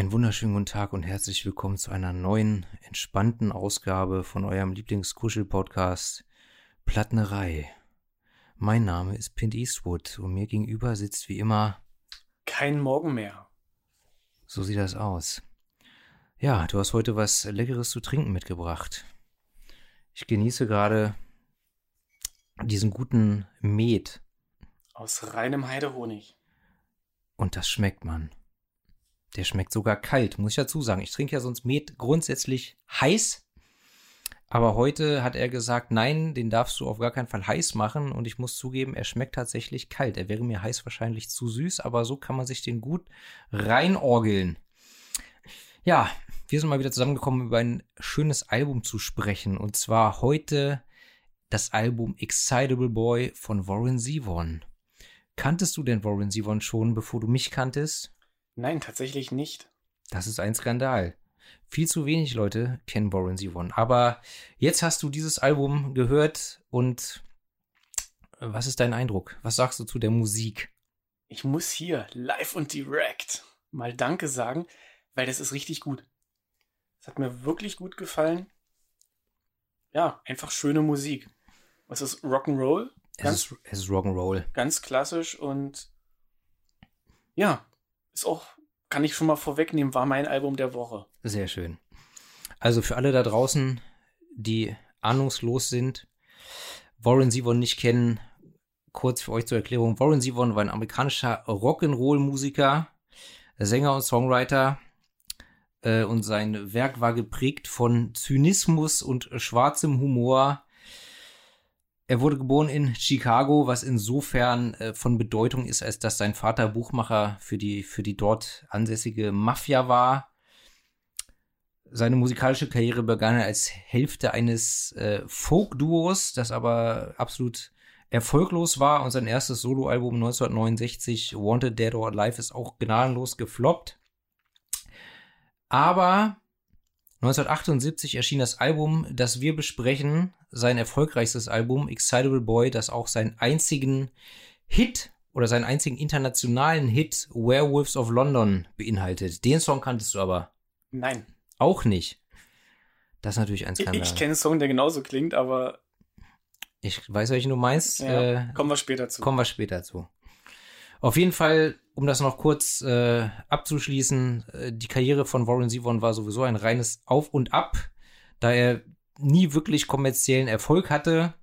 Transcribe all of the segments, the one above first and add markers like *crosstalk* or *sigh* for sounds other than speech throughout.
Einen wunderschönen guten Tag und herzlich willkommen zu einer neuen, entspannten Ausgabe von eurem Lieblingskuschel-Podcast Plattnerei. Mein Name ist Pint Eastwood und mir gegenüber sitzt wie immer kein Morgen mehr. So sieht das aus. Ja, du hast heute was Leckeres zu trinken mitgebracht. Ich genieße gerade diesen guten Met. Aus reinem Heidehonig. Und das schmeckt man. Der schmeckt sogar kalt, muss ich dazu sagen. Ich trinke ja sonst Met grundsätzlich heiß. Aber heute hat er gesagt, nein, den darfst du auf gar keinen Fall heiß machen. Und ich muss zugeben, er schmeckt tatsächlich kalt. Er wäre mir heiß wahrscheinlich zu süß, aber so kann man sich den gut reinorgeln. Ja, wir sind mal wieder zusammengekommen, über ein schönes Album zu sprechen. Und zwar heute das Album Excitable Boy von Warren Zevon. Kanntest du denn Warren Zevon schon, bevor du mich kanntest? Nein, tatsächlich nicht. Das ist ein Skandal. Viel zu wenig Leute kennen Warren Zevon. Aber jetzt hast du dieses Album gehört und was ist dein Eindruck? Was sagst du zu der Musik? Ich muss hier live und direkt mal Danke sagen, weil das ist richtig gut. Es hat mir wirklich gut gefallen. Ja, einfach schöne Musik. Es ist Rock'n'Roll. Es ist, es ist Rock'n'Roll. Ganz klassisch und ja, ist auch, kann ich schon mal vorwegnehmen, war mein Album der Woche. Sehr schön. Also für alle da draußen, die ahnungslos sind, Warren Zevon nicht kennen, kurz für euch zur Erklärung. Warren Zevon war ein amerikanischer Rock'n'Roll-Musiker, Sänger und Songwriter. Äh, und sein Werk war geprägt von Zynismus und schwarzem Humor. Er wurde geboren in Chicago, was insofern äh, von Bedeutung ist, als dass sein Vater Buchmacher für die, für die dort ansässige Mafia war. Seine musikalische Karriere begann als Hälfte eines äh, Folk-Duos, das aber absolut erfolglos war und sein erstes Soloalbum 1969, Wanted Dead or Alive, ist auch gnadenlos gefloppt. Aber 1978 erschien das Album, das wir besprechen, sein erfolgreichstes Album, Excitable Boy, das auch seinen einzigen Hit oder seinen einzigen internationalen Hit, Werewolves of London, beinhaltet. Den Song kanntest du aber. Nein. Auch nicht. Das ist natürlich ein Skandal. Ich, ich kenne einen Song, der genauso klingt, aber. Ich weiß, welchen du meinst. Ja, äh, kommen wir später zu. Kommen wir später zu. Auf jeden Fall, um das noch kurz äh, abzuschließen, äh, die Karriere von Warren Zevon war sowieso ein reines Auf und Ab. Da er nie wirklich kommerziellen Erfolg hatte,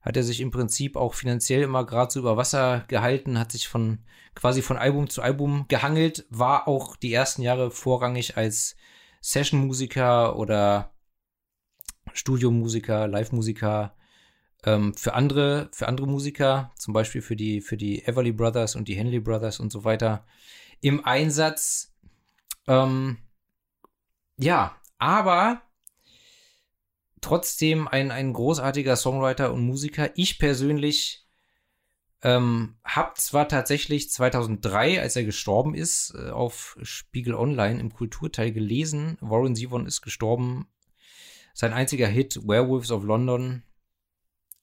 hat er sich im Prinzip auch finanziell immer gerade so über Wasser gehalten, hat sich von quasi von Album zu Album gehangelt, war auch die ersten Jahre vorrangig als Session-Musiker oder Studiomusiker, Live-Musiker ähm, für andere, für andere Musiker, zum Beispiel für die, für die Everly Brothers und die Henley Brothers und so weiter, im Einsatz. Ähm, ja, aber trotzdem ein, ein großartiger Songwriter und Musiker. Ich persönlich ähm, habe zwar tatsächlich 2003, als er gestorben ist, äh, auf Spiegel Online im Kulturteil gelesen, Warren Zevon ist gestorben. Sein einziger Hit, Werewolves of London,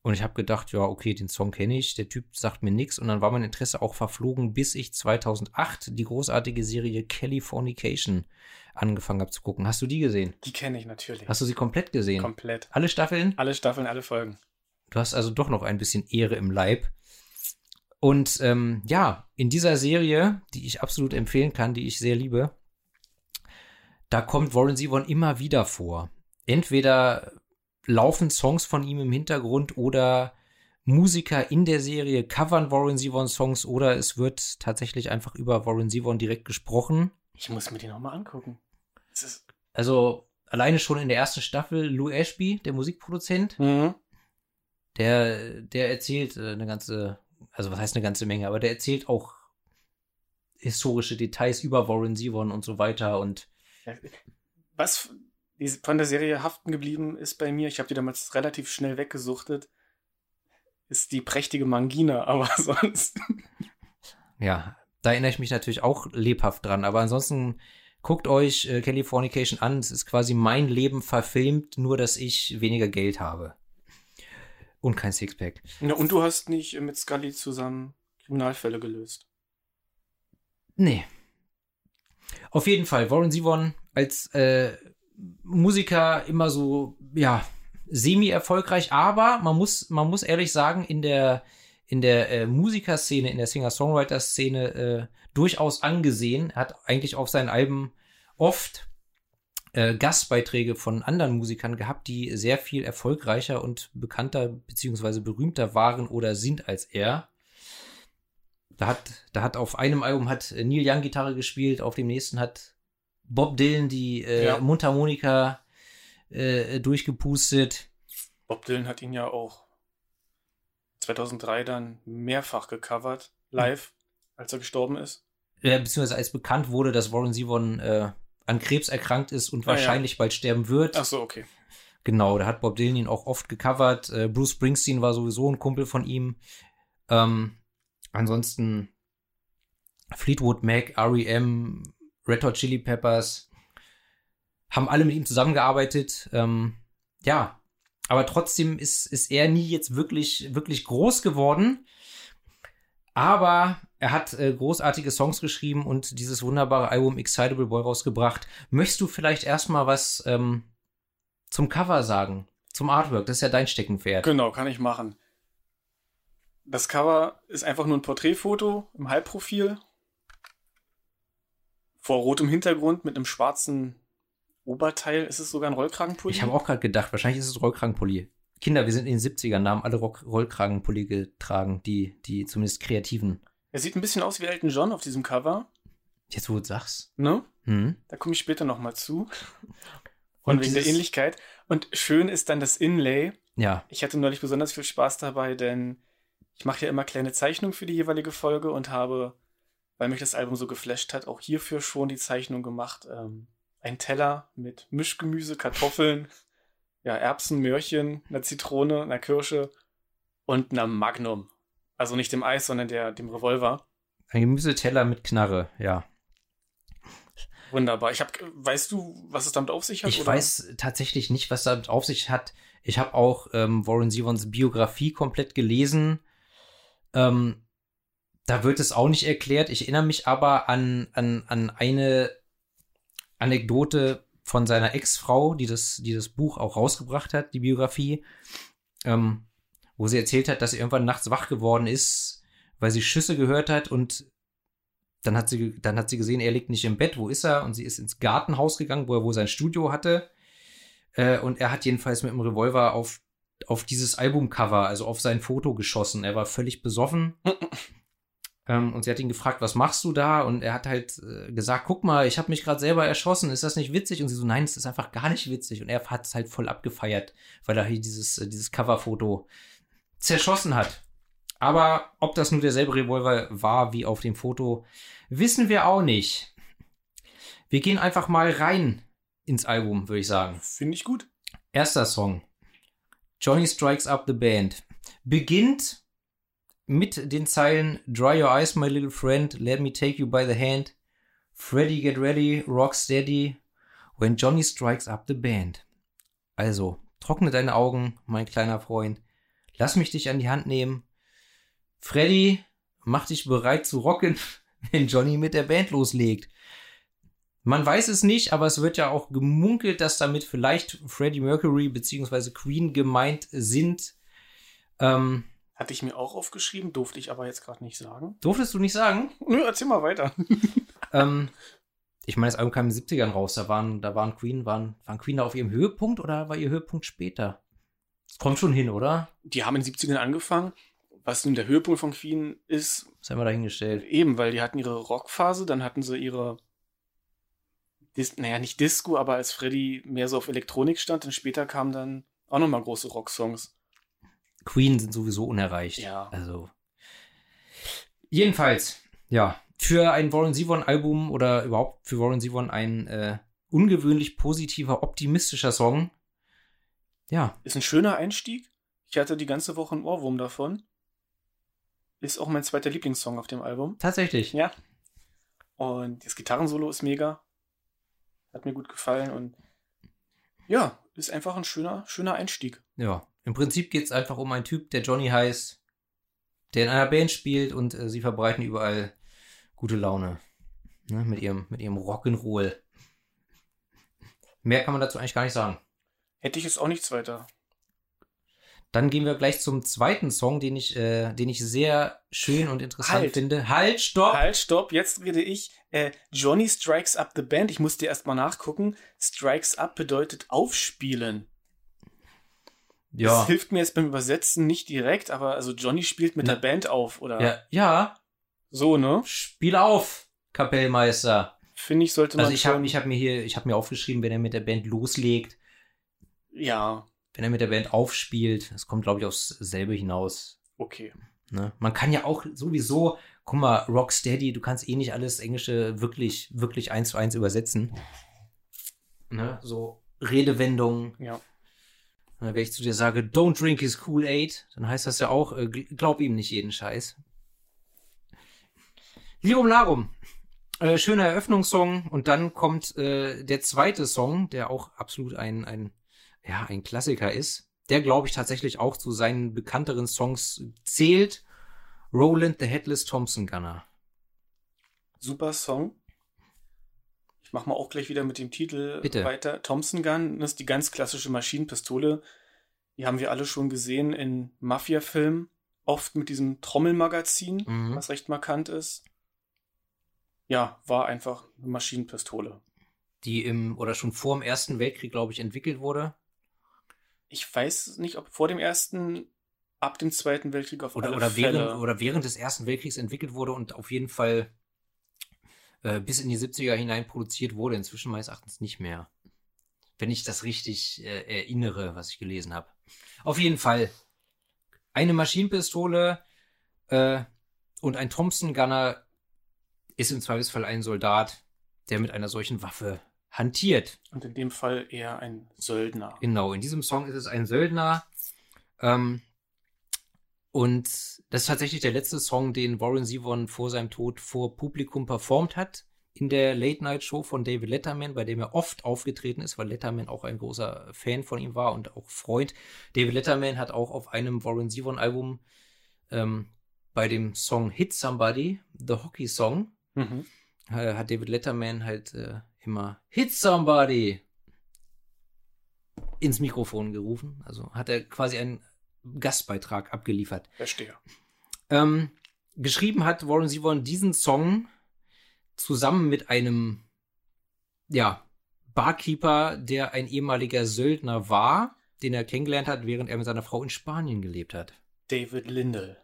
und ich habe gedacht, ja, okay, den Song kenne ich, der Typ sagt mir nichts. Und dann war mein Interesse auch verflogen, bis ich 2008 die großartige Serie Californication angefangen habe zu gucken. Hast du die gesehen? Die kenne ich natürlich. Hast du sie komplett gesehen? Komplett. Alle Staffeln? Alle Staffeln, alle Folgen. Du hast also doch noch ein bisschen Ehre im Leib. Und ähm, ja, in dieser Serie, die ich absolut empfehlen kann, die ich sehr liebe, da kommt Warren Zevon immer wieder vor. Entweder laufen Songs von ihm im Hintergrund oder Musiker in der Serie covern Warren Zevon Songs oder es wird tatsächlich einfach über Warren Zevon direkt gesprochen. Ich muss mir die nochmal angucken. Also alleine schon in der ersten Staffel Lou Ashby, der Musikproduzent, mhm. der, der erzählt äh, eine ganze, also was heißt eine ganze Menge, aber der erzählt auch historische Details über Warren Zevon und so weiter und was von der Serie haften geblieben ist bei mir, ich habe die damals relativ schnell weggesuchtet, ist die prächtige Mangina, *laughs* aber sonst. Ja, da erinnere ich mich natürlich auch lebhaft dran, aber ansonsten guckt euch äh, Californication an. Es ist quasi mein Leben verfilmt, nur dass ich weniger Geld habe. Und kein Sixpack. Ja, und du hast nicht mit Scully zusammen Kriminalfälle gelöst. Nee. Auf jeden Fall, Warren Zevon als äh, Musiker immer so, ja, semi-erfolgreich, aber man muss, man muss ehrlich sagen, in der, in der äh, Musikerszene, in der Singer-Songwriter-Szene äh, durchaus angesehen. Er hat eigentlich auf seinen Alben oft äh, Gastbeiträge von anderen Musikern gehabt, die sehr viel erfolgreicher und bekannter beziehungsweise berühmter waren oder sind als er. Da hat, da hat auf einem Album hat Neil Young Gitarre gespielt, auf dem nächsten hat Bob Dylan die äh, Ja. Mundharmonika äh, durchgepustet. Bob Dylan hat ihn ja auch 2003 dann mehrfach gecovert, live, als er gestorben ist. Äh, beziehungsweise als bekannt wurde, dass Warren Zevon äh, an Krebs erkrankt ist und Ah, ja. wahrscheinlich bald sterben wird. Ach so, okay. Genau, da hat Bob Dylan ihn auch oft gecovert. Äh, Bruce Springsteen war sowieso ein Kumpel von ihm. Ähm, ansonsten Fleetwood Mac, R.E.M., Red Hot Chili Peppers haben alle mit ihm zusammengearbeitet. Ähm, ja, aber trotzdem ist, ist er nie jetzt wirklich, wirklich groß geworden. Aber er hat äh, großartige Songs geschrieben und dieses wunderbare Album Excitable Boy rausgebracht. Möchtest du vielleicht erstmal was ähm, zum Cover sagen? Zum Artwork, das ist ja dein Steckenpferd. Genau, kann ich machen. Das Cover ist einfach nur ein Porträtfoto im Halbprofil. Vor rotem Hintergrund mit einem schwarzen Oberteil. Ist es sogar ein Rollkragenpulli? Ich habe auch gerade gedacht, wahrscheinlich ist es Rollkragenpulli. Kinder, wir sind in den 70ern, da haben alle Rock Rollkragenpulli getragen, die, die zumindest Kreativen. Er sieht ein bisschen aus wie Elton John auf diesem Cover. Jetzt, wo du sagst. Ne? Hm? Da komme ich später nochmal zu. *laughs* Und Und wegen der Ähnlichkeit. Und schön ist dann das Inlay. Ja, Ich hatte neulich besonders viel Spaß dabei, denn ich mache ja immer kleine Zeichnungen für die jeweilige Folge und habe, weil mich das Album so geflasht hat, auch hierfür schon die Zeichnung gemacht. Ähm, ein Teller mit Mischgemüse, Kartoffeln, ja, Erbsen, Möhrchen, einer Zitrone, einer Kirsche und einer Magnum. Also nicht dem Eis, sondern der, dem Revolver. ein Gemüseteller mit Knarre, ja. Wunderbar. Ich hab, weißt du, was es damit auf sich hat? Ich oder? weiß tatsächlich nicht, was damit auf sich hat. Ich habe auch ähm, Warren Zevons Biografie komplett gelesen. Ähm, da wird es auch nicht erklärt. Ich erinnere mich aber an, an, an eine Anekdote von seiner Ex-Frau, die das, die das Buch auch rausgebracht hat, die Biografie, ähm, wo sie erzählt hat, dass sie irgendwann nachts wach geworden ist, weil sie Schüsse gehört hat und dann hat sie, dann hat sie gesehen, er liegt nicht im Bett, wo ist er? Und sie ist ins Gartenhaus gegangen, wo er wohl sein Studio hatte. Äh, und er hat jedenfalls mit dem Revolver auf, auf dieses Albumcover, also auf sein Foto geschossen. Er war völlig besoffen. *laughs* ähm, und sie hat ihn gefragt, was machst du da? Und er hat halt äh, gesagt, guck mal, ich habe mich gerade selber erschossen, ist das nicht witzig? Und sie so, nein, es ist einfach gar nicht witzig. Und er hat es halt voll abgefeiert, weil er hier dieses, äh, dieses Coverfoto zerschossen hat. Aber ob das nur derselbe Revolver war wie auf dem Foto, wissen wir auch nicht. Wir gehen einfach mal rein ins Album, würde ich sagen. Finde ich gut. Erster Song. Johnny Strikes Up the Band. Beginnt mit den Zeilen Dry your eyes, my little friend, let me take you by the hand. Freddy, get ready, rock steady. When Johnny strikes up the band. Also, trockne deine Augen, mein kleiner Freund. Lass mich dich an die Hand nehmen. Freddy, mach dich bereit zu rocken, *laughs* wenn Johnny mit der Band loslegt. Man weiß es nicht, aber es wird ja auch gemunkelt, dass damit vielleicht Freddie Mercury bzw. Queen gemeint sind. Ähm, Hatte ich mir auch aufgeschrieben, durfte ich aber jetzt gerade nicht sagen. durftest du nicht sagen? Nö, erzähl mal weiter. *laughs* ähm, ich meine, das Album kam in den 70ern raus. Da waren, da waren Queen, waren, waren Queen da auf ihrem Höhepunkt oder war ihr Höhepunkt später? Das kommt schon hin, oder? Die haben in den 70ern angefangen. Was nun der Höhepunkt von Queen ist, Das haben wir dahingestellt. eben, weil die hatten ihre Rockphase, dann hatten sie ihre, Dis naja, nicht Disco, aber als Freddy mehr so auf Elektronik stand, dann später kamen dann auch nochmal große Rocksongs. Queen sind sowieso unerreicht. Ja. Also. Jedenfalls, ja. Für ein Warren Zevon Album oder überhaupt für Warren Zevon ein äh, ungewöhnlich positiver, optimistischer Song. Ja, Ist ein schöner Einstieg. Ich hatte die ganze Woche einen Ohrwurm davon. Ist auch mein zweiter Lieblingssong auf dem Album. tatsächlich. Ja. Und das Gitarrensolo ist mega. Hat mir gut gefallen und ja, ist einfach ein schöner, schöner Einstieg. Ja, im Prinzip geht es einfach um einen Typ, der Johnny heißt, der in einer Band spielt und äh, sie verbreiten überall gute Laune. Ne, mit ihrem, mit ihrem Rock'n'Roll. Mehr kann man dazu eigentlich gar nicht sagen. Hätte ich jetzt auch nichts weiter. Dann gehen wir gleich zum zweiten Song, den ich, äh, den ich sehr schön und interessant Halt. finde. Halt, stopp! Halt, stopp, jetzt rede ich. Äh, Johnny Strikes Up the Band. Ich musste erst mal nachgucken. Strikes Up bedeutet aufspielen. Ja. Das hilft mir jetzt beim Übersetzen nicht direkt, aber also Johnny spielt mit Na. der Band auf, oder? Ja, ja, So, ne? spiel auf, Kapellmeister. Finde ich, sollte man Also ich habe hab mir hier, ich habe mir aufgeschrieben, wenn er mit der Band loslegt, Ja, wenn er mit der Band aufspielt, es kommt, glaube ich, aufs selbe hinaus. okay. Ne? Man kann ja auch sowieso, guck mal, Rocksteady, du kannst eh nicht alles Englische wirklich, wirklich eins zu eins übersetzen. Ne? So Redewendungen. Ja. Ne, Wenn ich zu dir sage, don't drink his Kool-Aid, dann heißt das ja auch, äh, gl- glaub ihm nicht jeden Scheiß. Lirum Larum. Äh, schöner Eröffnungssong und dann kommt äh, der zweite Song, der auch absolut ein, ein, ja, ein Klassiker ist. Der, glaube ich, tatsächlich auch zu seinen bekannteren Songs zählt. Roland the Headless Thompson Gunner. Super Song. Ich mach mal auch gleich wieder mit dem Titel Bitte. weiter. Thompson Gun, das ist die ganz klassische Maschinenpistole. Die haben wir alle schon gesehen in Mafia-Filmen. Oft mit diesem Trommelmagazin, Mhm. was recht markant ist. Ja, war einfach eine Maschinenpistole. Die im, oder schon vor dem Ersten Weltkrieg, glaube ich, entwickelt wurde. Ich weiß nicht, ob vor dem ersten, ab dem Zweiten Weltkrieg auf Oder, alle oder, Fälle. während, oder während des Ersten Weltkriegs entwickelt wurde und auf jeden Fall äh, bis in die 70er hinein produziert wurde. Inzwischen meines Erachtens nicht mehr. Wenn ich das richtig äh, erinnere, was ich gelesen habe. Auf jeden Fall. Eine Maschinenpistole äh, und ein Thompson Gunner ist im Zweifelsfall ein Soldat, der mit einer solchen Waffe hantiert. Und in dem Fall eher ein Söldner. Genau, in diesem Song ist es ein Söldner. Ähm, und das ist tatsächlich der letzte Song, den Warren Zevon vor seinem Tod vor Publikum performt hat. In der Late-Night-Show von David Letterman, bei dem er oft aufgetreten ist, weil Letterman auch ein großer Fan von ihm war und auch Freund. David Letterman hat auch auf einem Warren Zevon-Album ähm, bei dem Song Hit Somebody, The Hockey Song, Mhm. äh, hat David Letterman halt äh, immer Hit Somebody ins Mikrofon gerufen. Also hat er quasi einen Gastbeitrag abgeliefert. Verstehe. Ähm, geschrieben hat Warren Zevon diesen Song zusammen mit einem, ja, Barkeeper, der ein ehemaliger Söldner war, den er kennengelernt hat, während er mit seiner Frau in Spanien gelebt hat. David Lindell.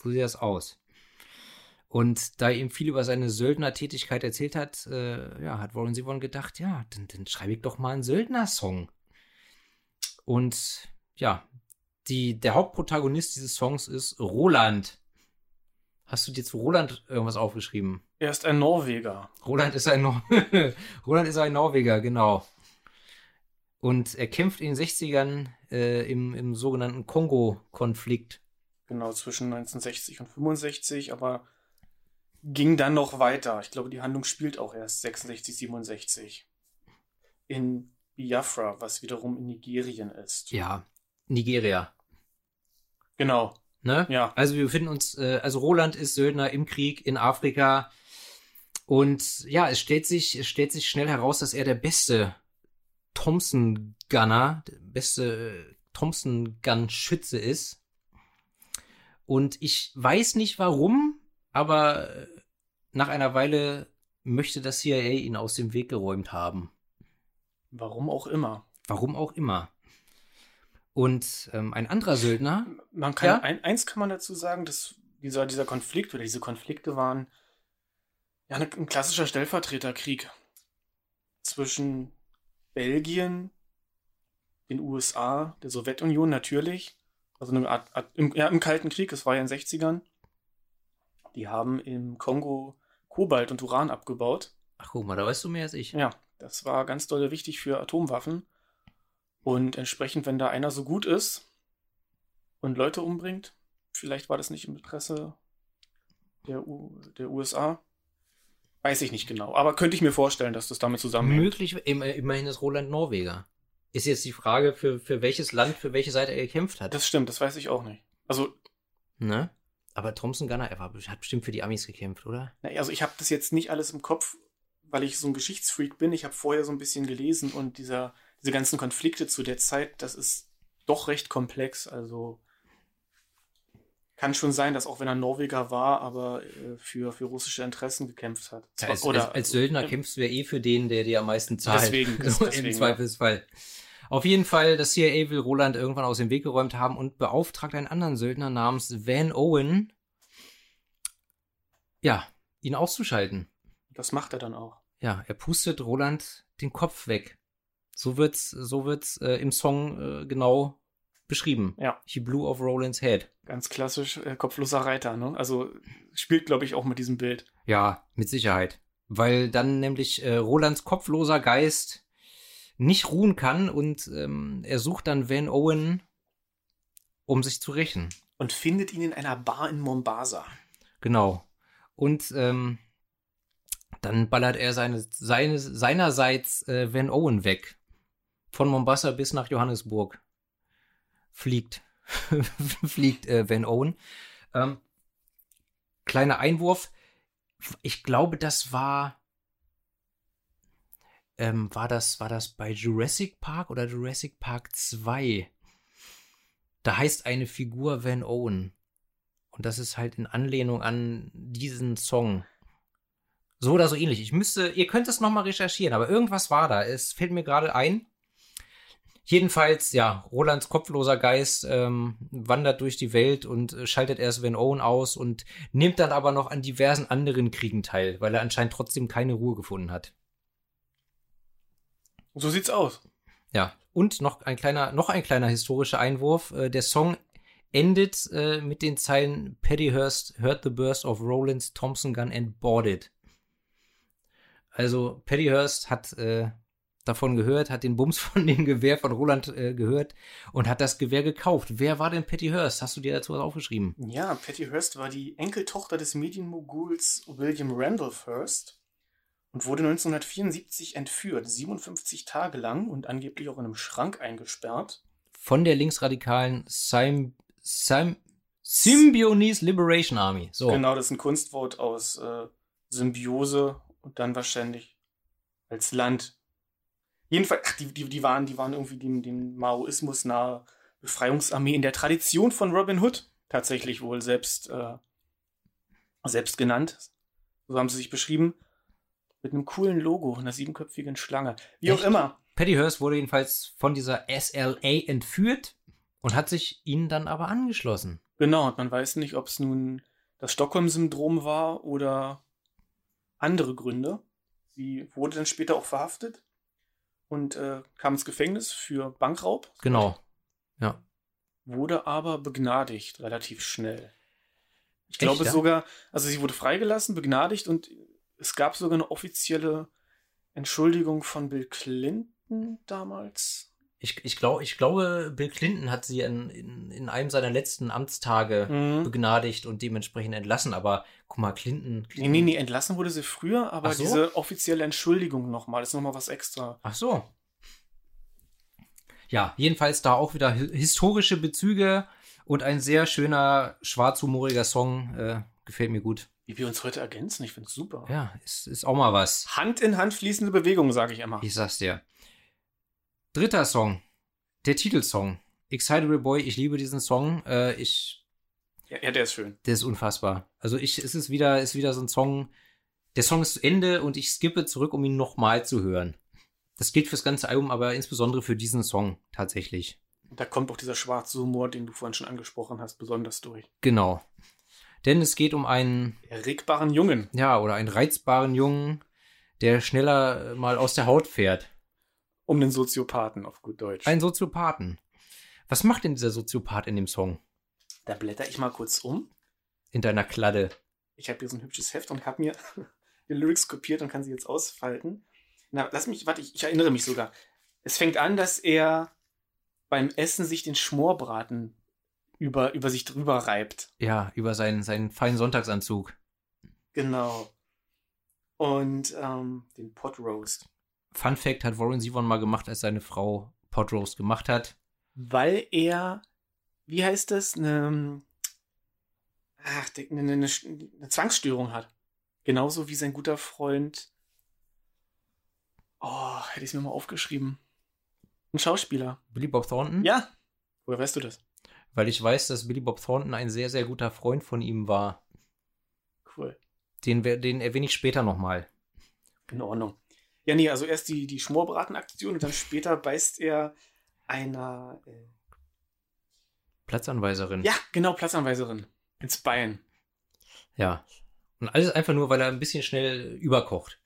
So sieht das aus. Und da er ihm viel über seine Söldnertätigkeit erzählt hat, äh, ja, hat Warren Zevon gedacht, ja, dann, dann schreibe ich doch mal einen Söldner-Song. Und ja, die, der Hauptprotagonist dieses Songs ist Roland. Hast du dir zu Roland irgendwas aufgeschrieben? Er ist ein Norweger. Roland ist ein, Nor *laughs* Roland ist ein Norweger, genau. Und er kämpft in den 60ern äh, im, im sogenannten Kongo-Konflikt. Genau, zwischen 1960 und 65, aber ging dann noch weiter. Ich glaube, die Handlung spielt auch erst 66, 67. In Biafra, was wiederum in Nigerien ist. Ja, Nigeria. Genau, Ne? ja. Also wir befinden uns, äh, also Roland ist Söldner im Krieg in Afrika. Und ja, es stellt sich, es stellt sich schnell heraus, dass er der beste Thompson Gunner, der beste äh, Thompson Gun Schütze ist. Und ich weiß nicht warum, aber äh, nach einer Weile möchte das CIA ihn aus dem Weg geräumt haben. Warum auch immer. Warum auch immer. Und ähm, ein anderer Söldner, Man kann, Ja? ein, eins kann man dazu sagen, dass dieser, dieser Konflikt oder diese Konflikte waren ja ne- ein klassischer Stellvertreterkrieg zwischen Belgien, den USA, der Sowjetunion natürlich, also eine Art, Art im, ja, im Kalten Krieg, es war ja in den 60ern. Die haben im Kongo Kobalt und Uran abgebaut. ach guck mal, da weißt du mehr als ich. Ja, das war ganz doll wichtig für Atomwaffen. Und entsprechend, wenn da einer so gut ist und Leute umbringt, vielleicht war das nicht im Interesse der, U der USA. Weiß ich nicht genau, aber könnte ich mir vorstellen, dass das damit zusammenhängt. Möglich, im- immerhin ist Roland Norweger. Ist jetzt die Frage, für, für welches Land, für welche Seite er gekämpft hat. Das stimmt, das weiß ich auch nicht. Also, ne? Aber Thompson Gunner, er war, hat bestimmt für die Amis gekämpft, oder? Na, also ich habe das jetzt nicht alles im Kopf, weil ich so ein Geschichtsfreak bin. Ich habe vorher so ein bisschen gelesen und dieser, diese ganzen Konflikte zu der Zeit, das ist doch recht komplex. Also kann schon sein, dass auch wenn er Norweger war, aber äh, für, für russische Interessen gekämpft hat. Ja, als, Oder, als, als Söldner äh, kämpfst du ja eh für den, der dir am meisten zahlt. Deswegen, *laughs* so deswegen im Zweifelsfall. Auf jeden Fall, das CIA will Roland irgendwann aus dem Weg geräumt haben und beauftragt einen anderen Söldner namens Van Owen, ja, ihn auszuschalten. Das macht er dann auch. Ja, er pustet Roland den Kopf weg. So wird's, so wird's äh, im Song äh, genau beschrieben. Ja. He blew off Roland's head. Ganz klassisch äh, kopfloser Reiter, ne? Also spielt, glaube ich, auch mit diesem Bild. Ja, mit Sicherheit. Weil dann nämlich äh, Rolands kopfloser Geist nicht ruhen kann und ähm, er sucht dann Van Owen, um sich zu rächen. Und findet ihn in einer Bar in Mombasa. Genau. Und ähm, dann ballert er seine, seine, seinerseits äh, Van Owen weg. Von Mombasa bis nach Johannesburg. Fliegt. *laughs* Fliegt äh, Van Owen. Ähm, kleiner Einwurf. Ich glaube, das war. Ähm, war das, war das bei Jurassic Park oder Jurassic Park 2? Da heißt eine Figur Van Owen. Und das ist halt in Anlehnung an diesen Song. So oder so ähnlich. Ich müsste, ihr könnt es nochmal recherchieren, aber irgendwas war da. Es fällt mir gerade ein. Jedenfalls, ja, Rolands kopfloser Geist ähm, wandert durch die Welt und äh, schaltet erst Van Owen aus und nimmt dann aber noch an diversen anderen Kriegen teil, weil er anscheinend trotzdem keine Ruhe gefunden hat. So sieht's aus. Ja, und noch ein kleiner, noch ein kleiner historischer Einwurf. Äh, der Song endet äh, mit den Zeilen Paddy heard the burst of Roland's Thompson gun and bought it. Also Paddy hat äh, davon gehört, hat den Bums *laughs* von dem Gewehr von Roland äh, gehört und hat das Gewehr gekauft. Wer war denn Patty Hearst? Hast du dir dazu was aufgeschrieben? Ja, Patty Hearst war die Enkeltochter des Medienmoguls William Randolph Hearst und wurde 1974 entführt, 57 Tage lang und angeblich auch in einem Schrank eingesperrt. Von der linksradikalen Sim Sim Symbionese Liberation Army. So. Genau, das ist ein Kunstwort aus äh, Symbiose und dann wahrscheinlich als Land. Jedenfalls, ach, die, die, die, waren, die waren irgendwie dem, dem Maoismus nahe Befreiungsarmee in der Tradition von Robin Hood tatsächlich wohl selbst, äh, selbst genannt. So haben sie sich beschrieben. Mit einem coolen Logo, einer siebenköpfigen Schlange. Wie Echt? auch immer. Patty Hearst wurde jedenfalls von dieser SLA entführt und hat sich ihnen dann aber angeschlossen. Genau, und man weiß nicht, ob es nun das Stockholm-Syndrom war oder andere Gründe. Sie wurde dann später auch verhaftet und äh, kam ins Gefängnis für Bankraub. Genau. Ja. Wurde aber begnadigt relativ schnell. Ich Echt, glaube ja? sogar, also sie wurde freigelassen, begnadigt und es gab sogar eine offizielle Entschuldigung von Bill Clinton damals. Ich, ich, glaub, ich glaube, Bill Clinton hat sie in, in, in einem seiner letzten Amtstage mhm. begnadigt und dementsprechend entlassen. Aber guck mal, Clinton, Clinton. Nee, nee, nee, entlassen wurde sie früher, aber so? diese offizielle Entschuldigung nochmal, ist nochmal was extra. Ach so. Ja, jedenfalls da auch wieder historische Bezüge und ein sehr schöner, schwarzhumoriger Song. Äh, gefällt mir gut. Wie wir uns heute ergänzen, ich finde es super. Ja, ist, ist auch mal was. Hand in Hand fließende Bewegungen, sage ich immer. Ich sag's dir. Dritter Song. Der Titelsong. Excitable Boy, ich liebe diesen Song. Äh, ich. Ja, ja, der ist schön. Der ist unfassbar. Also ich, es ist wieder, ist wieder so ein Song. Der Song ist zu Ende und ich skippe zurück, um ihn nochmal zu hören. Das gilt fürs ganze Album, aber insbesondere für diesen Song tatsächlich. Da kommt auch dieser schwarze Humor, den du vorhin schon angesprochen hast, besonders durch. Genau. Denn es geht um einen erregbaren Jungen. Ja, oder einen reizbaren Jungen, der schneller mal aus der Haut fährt. Um den Soziopathen auf gut Deutsch. Ein Soziopathen. Was macht denn dieser Soziopath in dem Song? Da blätter ich mal kurz um. In deiner Kladde. Ich habe hier so ein hübsches Heft und habe mir *laughs* die Lyrics kopiert und kann sie jetzt ausfalten. Na, lass mich, warte, ich, ich erinnere mich sogar. Es fängt an, dass er beim Essen sich den Schmorbraten über, über sich drüber reibt. Ja, über seinen, seinen feinen Sonntagsanzug. Genau. Und ähm, den Pot Roast. Fun Fact hat Warren Zevon mal gemacht, als seine Frau Pot Roast gemacht hat. Weil er, wie heißt das, eine, ach, eine, eine, eine Zwangsstörung hat. Genauso wie sein guter Freund. Oh, hätte ich es mir mal aufgeschrieben. Ein Schauspieler. Billy Bob Thornton? Ja. Woher weißt du das? Weil ich weiß, dass Billy Bob Thornton ein sehr, sehr guter Freund von ihm war. Cool. Den, den erwähne ich später nochmal. In Ordnung. Ja, nee, also erst die, die Schmorbratenaktion und dann später beißt er einer äh Platzanweiserin. Ja, genau, Platzanweiserin. Ins Bein. Ja. Und alles einfach nur, weil er ein bisschen schnell überkocht.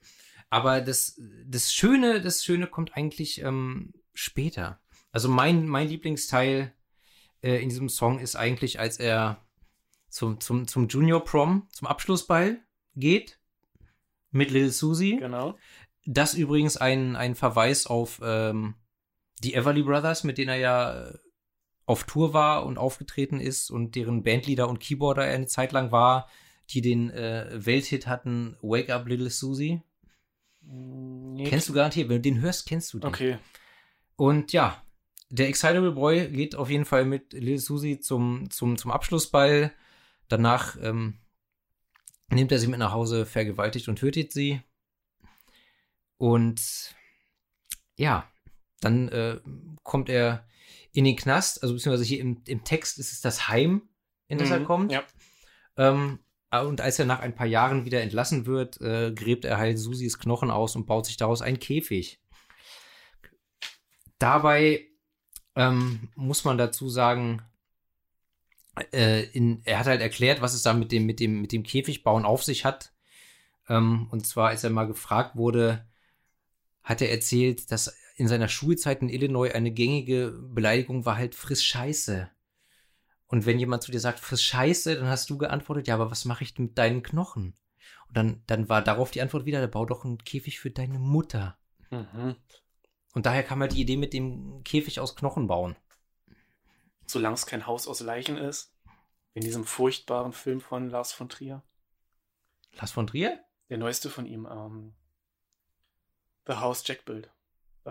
Aber das, das Schöne, das Schöne kommt eigentlich ähm, später. Also mein, mein Lieblingsteil äh, in diesem Song ist eigentlich, als er zum, zum, zum Junior Prom, zum Abschlussball geht mit Little Susie. Genau. Das übrigens ein, ein Verweis auf ähm, die Everly Brothers, mit denen er ja auf Tour war und aufgetreten ist und deren Bandleader und Keyboarder er eine Zeit lang war, die den äh, Welthit hatten, Wake Up Little Susie. Nee. Kennst du garantiert, wenn du den hörst, kennst du den. Okay. Und ja, der Excitable Boy geht auf jeden Fall mit Little Susie zum, zum, zum Abschlussball. Danach ähm, nimmt er sie mit nach Hause, vergewaltigt und tötet sie. Und ja, dann äh, kommt er in den Knast, also beziehungsweise hier im, im Text ist es das Heim, in das mhm, er kommt. Ja. Ähm, und als er nach ein paar Jahren wieder entlassen wird, äh, gräbt er halt Susis Knochen aus und baut sich daraus einen Käfig. Dabei ähm, muss man dazu sagen, äh, in, er hat halt erklärt, was es da mit dem, mit dem, mit dem Käfigbauen auf sich hat. Ähm, und zwar, als er mal gefragt wurde, hat er erzählt, dass in seiner Schulzeit in Illinois eine gängige Beleidigung war halt friss Scheiße. Und wenn jemand zu dir sagt, friss Scheiße, dann hast du geantwortet, ja, aber was mache ich mit deinen Knochen? Und dann, dann war darauf die Antwort wieder, bau doch einen Käfig für deine Mutter. Mhm. Und daher kam halt die Idee mit dem Käfig aus Knochen bauen. Solange es kein Haus aus Leichen ist. In diesem furchtbaren Film von Lars von Trier. Lars von Trier? Der neueste von ihm. Ähm, The House Jack Build.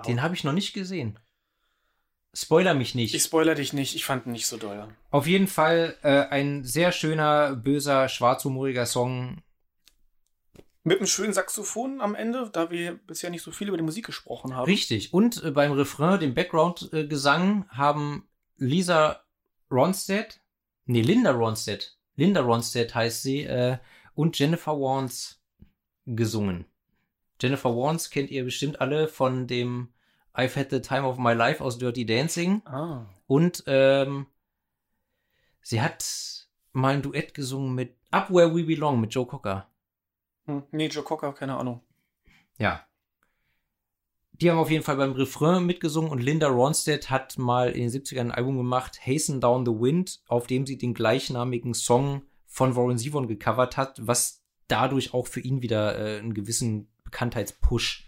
Den habe ich noch nicht gesehen. Spoiler mich nicht. Ich spoiler dich nicht, ich fand ihn nicht so doll. Auf jeden Fall äh, ein sehr schöner, böser, schwarzhumoriger Song. Mit einem schönen Saxophon am Ende, da wir bisher nicht so viel über die Musik gesprochen haben. Richtig. Und äh, beim Refrain, dem Background-Gesang, haben Lisa Ronstadt, nee, Linda Ronstadt, Linda Ronstadt heißt sie, äh, und Jennifer Warnes gesungen. Jennifer Warnes kennt ihr bestimmt alle von dem I've Had the Time of My Life aus Dirty Dancing. Ah. Und ähm, sie hat mal ein Duett gesungen mit Up Where We Belong mit Joe Cocker. Hm, nee, Joe Cocker, keine Ahnung. Ja. Die haben auf jeden Fall beim Refrain mitgesungen und Linda Ronstadt hat mal in den 70ern ein Album gemacht, Hasten Down the Wind, auf dem sie den gleichnamigen Song von Warren Zevon gecovert hat, was dadurch auch für ihn wieder äh, einen gewissen Bekanntheitspush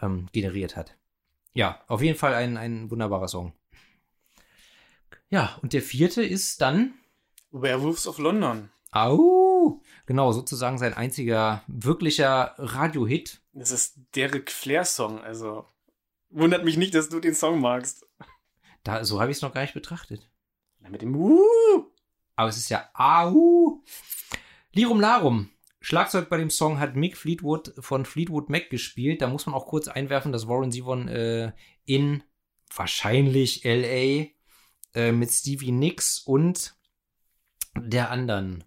ähm, generiert hat. Ja, auf jeden Fall ein, ein wunderbarer Song. Ja, und der vierte ist dann Werewolves of London. Au! Genau, sozusagen sein einziger wirklicher Radiohit. Das ist Derek Flair-Song, also wundert mich nicht, dass du den Song magst. Da, so habe ich es noch gar nicht betrachtet. Na, mit dem Uh! Aber es ist ja Au! Lirum Larum Schlagzeug bei dem Song hat Mick Fleetwood von Fleetwood Mac gespielt. Da muss man auch kurz einwerfen, dass Warren Zevon äh, in wahrscheinlich LA äh, mit Stevie Nicks und der anderen,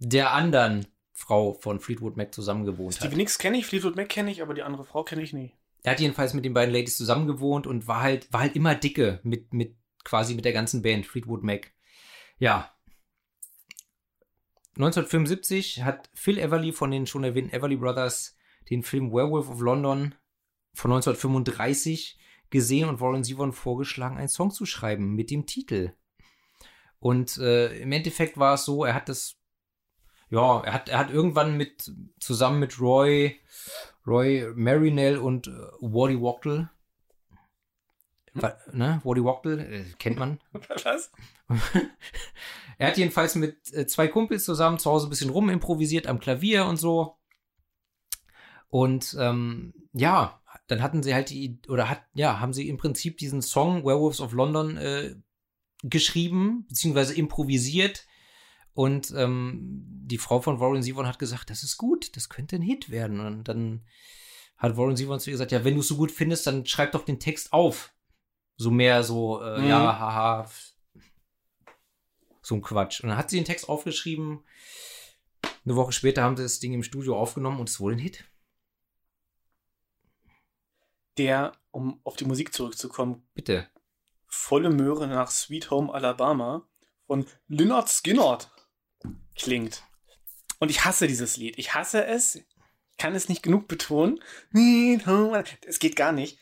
der anderen Frau von Fleetwood Mac zusammengewohnt Stevie hat. Stevie Nicks kenne ich, Fleetwood Mac kenne ich, aber die andere Frau kenne ich nie. Er hat jedenfalls mit den beiden Ladies zusammengewohnt und war halt, war halt immer dicke mit, mit quasi mit der ganzen Band, Fleetwood Mac. Ja, 1975 hat Phil Everly von den schon erwähnten Everly Brothers den Film Werewolf of London von 1935 gesehen und Warren Zevon vorgeschlagen, einen Song zu schreiben mit dem Titel. Und äh, im Endeffekt war es so, er hat das, ja, er hat, er hat irgendwann mit, zusammen mit Roy, Roy Marinell und äh, Waddy Wachtel, hm? ne, Waddy Wachtel, äh, kennt man. *laughs* Was? *laughs* Er hat jedenfalls mit äh, zwei Kumpels zusammen zu Hause ein bisschen rumimprovisiert am Klavier und so. Und ähm, ja, dann hatten sie halt die, oder hat, ja, haben sie im Prinzip diesen Song Werewolves of London äh, geschrieben, beziehungsweise improvisiert. Und ähm, die Frau von Warren Zevon hat gesagt, das ist gut, das könnte ein Hit werden. Und dann hat Warren Zevon zu ihr gesagt, ja, wenn du es so gut findest, dann schreib doch den Text auf. So mehr so, äh, mhm. ja, haha, so ein Quatsch. Und dann hat sie den Text aufgeschrieben. Eine Woche später haben sie das Ding im Studio aufgenommen und es wurde ein Hit. Der, um auf die Musik zurückzukommen, bitte. Volle Möhre nach Sweet Home Alabama von Lynyrd Skynyrd klingt. Und ich hasse dieses Lied. Ich hasse es. Kann es nicht genug betonen. Es geht gar nicht.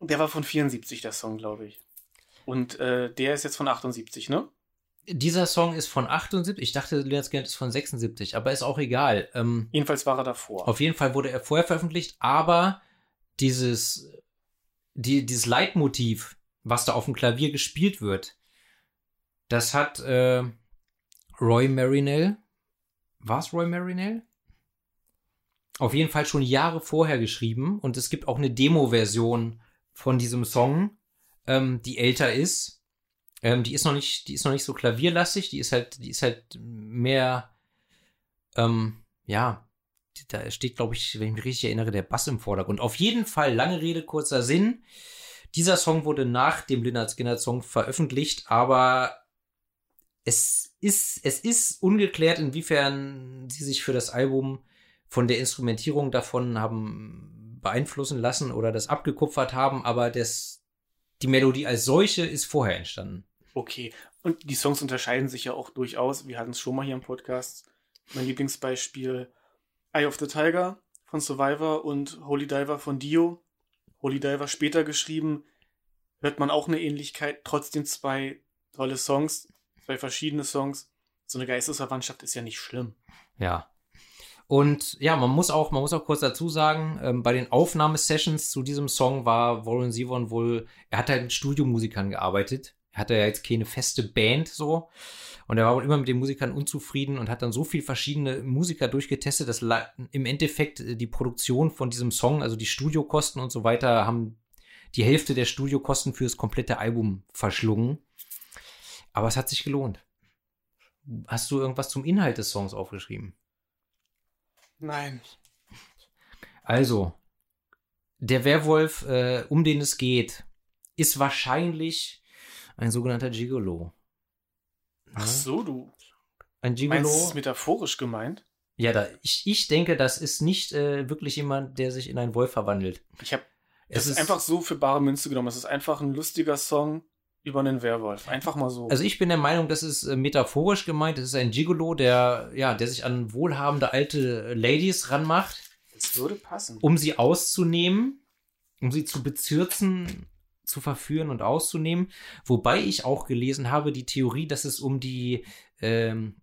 Der war von 74, der Song, glaube ich. Und äh, der ist jetzt von 78, ne? Dieser Song ist von 78. Ich dachte, Leonard Skinner ist von 76, aber ist auch egal. Ähm, Jedenfalls war er davor. Auf jeden Fall wurde er vorher veröffentlicht, aber dieses, die, dieses Leitmotiv, was da auf dem Klavier gespielt wird, das hat äh, Roy Marinell. War es Roy Marinell? Auf jeden Fall schon Jahre vorher geschrieben und es gibt auch eine Demo-Version von diesem Song, ähm, die älter ist. Ähm, die ist noch nicht, die ist noch nicht so klavierlastig, die ist halt, die ist halt mehr, ähm, ja, da steht, glaube ich, wenn ich mich richtig erinnere, der Bass im Vordergrund. Auf jeden Fall, lange Rede, kurzer Sinn. Dieser Song wurde nach dem Lynyrd Skinner Song veröffentlicht, aber es ist, es ist ungeklärt, inwiefern sie sich für das Album von der Instrumentierung davon haben beeinflussen lassen oder das abgekupfert haben, aber das, die Melodie als solche ist vorher entstanden. Okay. Und die Songs unterscheiden sich ja auch durchaus. Wir hatten es schon mal hier im Podcast. Mein Lieblingsbeispiel Eye of the Tiger von Survivor und Holy Diver von Dio. Holy Diver später geschrieben. Hört man auch eine Ähnlichkeit. Trotzdem zwei tolle Songs, zwei verschiedene Songs. So eine Geistesverwandtschaft ist ja nicht schlimm. Ja. Und ja, man muss auch, man muss auch kurz dazu sagen, ähm, bei den Aufnahmesessions zu diesem Song war Warren Zevon wohl, er hat halt mit Studiomusikern gearbeitet. Er hatte ja jetzt keine feste Band so. Und er war wohl immer mit den Musikern unzufrieden und hat dann so viel verschiedene Musiker durchgetestet, dass im Endeffekt äh, die Produktion von diesem Song, also die Studiokosten und so weiter, haben die Hälfte der Studiokosten für das komplette Album verschlungen. Aber es hat sich gelohnt. Hast du irgendwas zum Inhalt des Songs aufgeschrieben? Nein. Also, der Werwolf, äh, um den es geht, ist wahrscheinlich ein sogenannter Gigolo. Ach so, du. Ein Gigolo. Meinst du es metaphorisch gemeint? Ja, da, ich, ich denke, das ist nicht äh, wirklich jemand, der sich in einen Wolf verwandelt. Ich habe es ist einfach so für bare Münze genommen. Es ist einfach ein lustiger Song über einen Werwolf. Einfach mal so. Also ich bin der Meinung, das ist äh, metaphorisch gemeint. Es ist ein Gigolo, der, ja, der sich an wohlhabende alte Ladies ranmacht. Es würde passen. Um sie auszunehmen, um sie zu bezirzen, zu verführen und auszunehmen. Wobei ich auch gelesen habe, die Theorie, dass es um die ähm,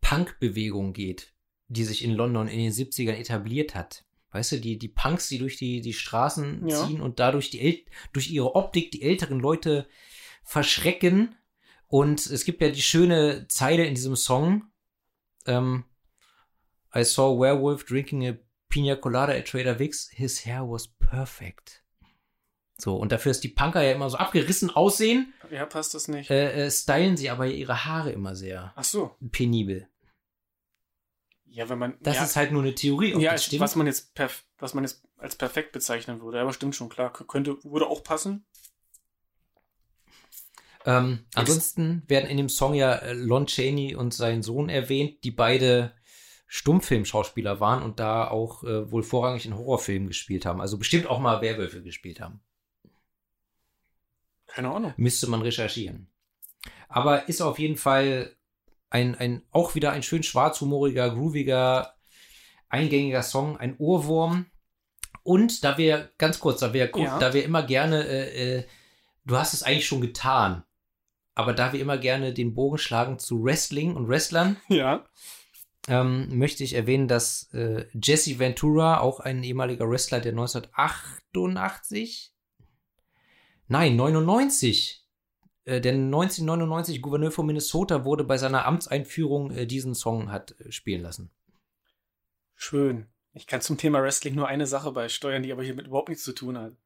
Punk-Bewegung geht, die sich in London in den 70ern etabliert hat. Weißt du, die, die Punks, die durch die, die Straßen ja. ziehen und dadurch die El durch ihre Optik die älteren Leute verschrecken. Und es gibt ja die schöne Zeile in diesem Song. Ähm, I saw a werewolf drinking a pina colada at Trader Vic's. His hair was perfect. So, und dafür ist die Punker ja immer so abgerissen aussehen. Ja, passt das nicht. Äh, äh, stylen sie aber ihre Haare immer sehr. Ach so. Penibel. Ja, wenn man. Das ja, ist halt nur eine Theorie. ja, was man jetzt was man jetzt als perfekt bezeichnen würde. Aber stimmt schon, klar. Könnte, würde auch passen. Ähm, ansonsten werden in dem Song ja äh, Lon Chaney und sein Sohn erwähnt, die beide Stummfilmschauspieler waren und da auch äh, wohl vorrangig in Horrorfilmen gespielt haben. Also bestimmt auch mal Werwölfe gespielt haben. Keine Ahnung. Müsste man recherchieren. Aber ist auf jeden Fall ein, ein auch wieder ein schön schwarzhumoriger, grooviger, eingängiger Song, ein Ohrwurm. Und da wir, ganz kurz, da wir, ja. da wir immer gerne, äh, äh, du hast es eigentlich schon getan, aber da wir immer gerne den Bogen schlagen zu Wrestling und Wrestlern, ja. ähm, möchte ich erwähnen, dass äh, Jesse Ventura, auch ein ehemaliger Wrestler, der 1988, nein, 99, äh, der 1999 Gouverneur von Minnesota wurde bei seiner Amtseinführung äh, diesen Song hat äh, spielen lassen. Schön. Ich kann zum Thema Wrestling nur eine Sache beisteuern, die aber hiermit überhaupt nichts zu tun hat.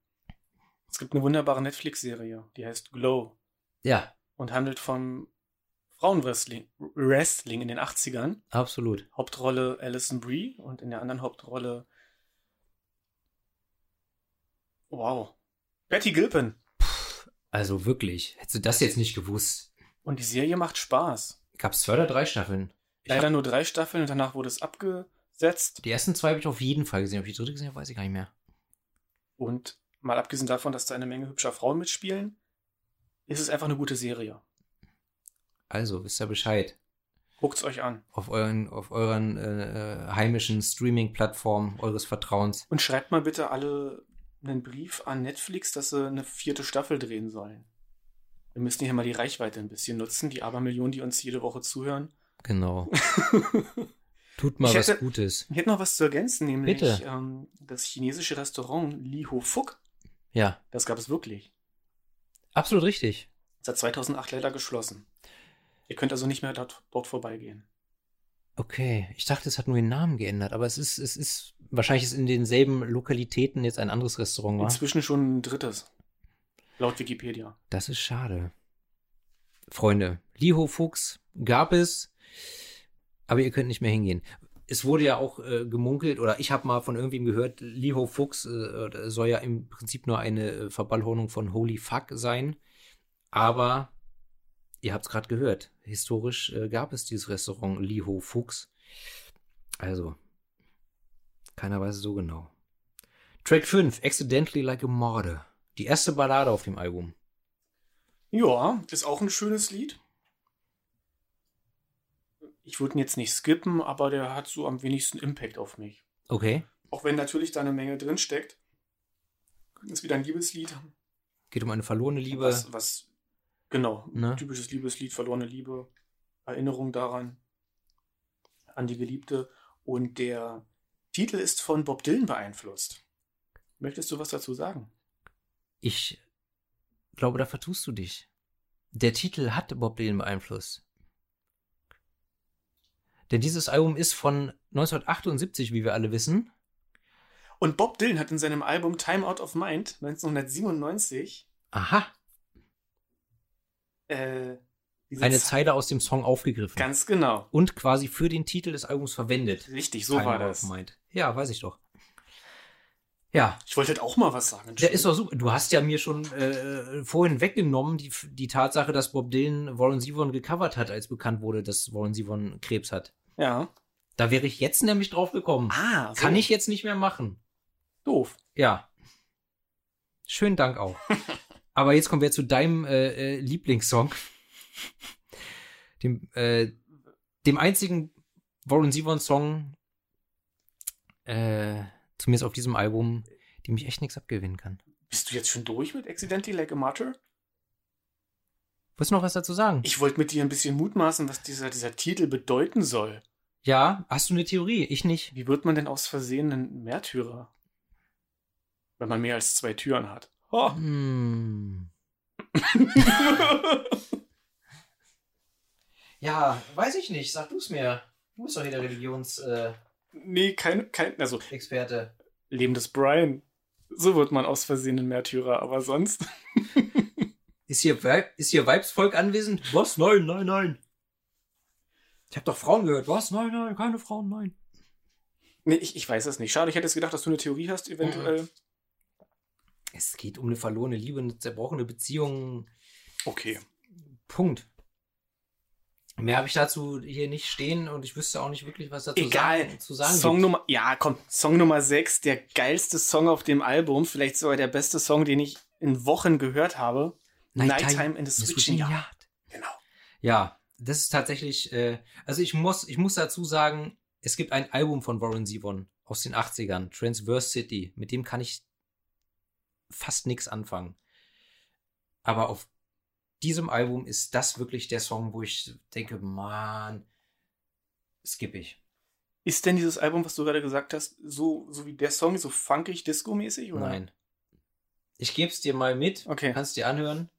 Es gibt eine wunderbare Netflix-Serie, die heißt Glow. Ja und handelt vom Frauenwrestling Wrestling in den 80ern. Absolut. Hauptrolle Alison Brie und in der anderen Hauptrolle Wow. Betty Gilpin. Also wirklich, hättest du das jetzt nicht gewusst? Und die Serie macht Spaß. Gab es zwei oder drei Staffeln? Ich Leider nur drei Staffeln und danach wurde es abgesetzt. die ersten zwei habe ich auf jeden Fall gesehen. Ob ich die dritte gesehen habe, weiß ich gar nicht mehr. Und mal abgesehen davon, dass da eine Menge hübscher Frauen mitspielen, ist es einfach eine gute Serie. Also, wisst ihr Bescheid. Guckt's euch an. Auf euren, auf euren äh, äh, heimischen Streaming-Plattformen eures Vertrauens. Und schreibt mal bitte alle einen Brief an Netflix, dass sie eine vierte Staffel drehen sollen. Wir müssen hier mal die Reichweite ein bisschen nutzen, die Abermillionen, die uns jede Woche zuhören. Genau. *laughs* Tut mal Ich was hätte- Gutes. Ich hätte noch was zu ergänzen, nämlich. Ähm, das chinesische Restaurant Li Ho Fuk. Ja, Das gab es wirklich. absolut richtig. Seit 2008 leider geschlossen. Ihr könnt also nicht mehr dort, dort vorbeigehen. Okay, ich dachte, es hat nur den Namen geändert, aber es ist, es ist, wahrscheinlich ist in denselben Lokalitäten jetzt ein anderes Restaurant, war. Inzwischen schon ein drittes. Laut Wikipedia. Das ist schade. Freunde, Liho Fuchs gab es, aber ihr könnt nicht mehr hingehen. Es wurde ja auch äh, gemunkelt, oder ich habe mal von irgendwem gehört, Liho Fuchs äh, soll ja im Prinzip nur eine äh, Verballhornung von Holy Fuck sein. Aber ihr habt es gerade gehört, historisch äh, gab es dieses Restaurant Liho Fuchs. Also, keiner weiß es so genau. Track 5, Accidentally Like a Morde. Die erste Ballade auf dem Album. Ja, ist auch ein schönes Lied. Ich würde ihn jetzt nicht skippen, aber der hat so am wenigsten Impact auf mich. Okay. Auch wenn natürlich da eine Menge drin steckt. Ist wieder ein Liebeslied. Geht um eine verlorene Liebe. Was, was genau, Ne? typisches Liebeslied, verlorene Liebe, Erinnerung daran, an die Geliebte. Und der Titel ist von Bob Dylan beeinflusst. Möchtest du was dazu sagen? Ich glaube, da vertust du dich. Der Titel hat Bob Dylan beeinflusst. Denn dieses Album ist von 1978, wie wir alle wissen. Und Bob Dylan hat in seinem Album Time Out of Mind 1997 Aha, äh, eine Zeile aus dem Song aufgegriffen. Ganz genau. und quasi für den Titel des Albums verwendet. Richtig, so Time war das. Mind. Ja, weiß ich doch. Ja, Ich wollte halt auch mal was sagen. der ist doch super. Du hast ja mir schon äh, vorhin weggenommen die, die Tatsache, dass Bob Dylan Warren Zevon gecovert hat, als bekannt wurde, dass Warren Zevon Krebs hat. Ja. Da wäre ich jetzt nämlich drauf gekommen. Ah, so. Kann ich jetzt nicht mehr machen. Doof. Ja. Schönen Dank auch. *laughs* Aber jetzt kommen wir zu deinem äh, äh, Lieblingssong. Dem, äh, dem einzigen Warren Zevon-Song, äh, zumindest auf diesem Album, dem ich echt nichts abgewinnen kann. Bist du jetzt schon durch mit Accidentally Like a Martyr? Willst du noch was dazu sagen? Ich wollte mit dir ein bisschen mutmaßen, was dieser, dieser Titel bedeuten soll. ja, hast du eine Theorie? Ich nicht. Wie wird man denn aus Versehen ein Märtyrer? Wenn man mehr als zwei Türen hat. Oh. Hm. *laughs* Ja, weiß ich nicht. Sag du es mir. Du bist doch hier der Religionsexperte. nee, kein, kein, also Experte. Leben des Brian. So wird man aus Versehen ein Märtyrer, aber sonst. *laughs* Ist hier, Weib, ist hier Weibsvolk anwesend? Was? Nein, nein, nein. Ich habe doch Frauen gehört. Was? Nein, nein, keine Frauen, nein. Nee, ich, ich weiß es nicht. Schade, ich hätte es gedacht, dass du eine Theorie hast, eventuell. Es geht um eine verlorene Liebe, eine zerbrochene Beziehung. Okay. Punkt. Mehr habe ich dazu hier nicht stehen und ich wüsste auch nicht wirklich, was dazu Egal. sagen, zu sagen Song gibt. Nummer, ja, komm, Song Nummer 6, der geilste Song auf dem Album, vielleicht sogar der beste Song, den ich in Wochen gehört habe. Nighttime in the Switching Yard. Yard. Genau. Ja, das ist tatsächlich, äh, also ich muss, ich muss dazu sagen, es gibt ein Album von Warren Zevon aus den 80ern, Transverse City, mit dem kann ich fast nichts anfangen. Aber auf diesem Album ist das wirklich der Song, wo ich denke, man, skipp ich. Ist denn dieses Album, was du gerade gesagt hast, so, so wie der Song, so funkig, disco-mäßig? oder? Nein. Ich geb's dir mal mit, Okay. kannst dir anhören.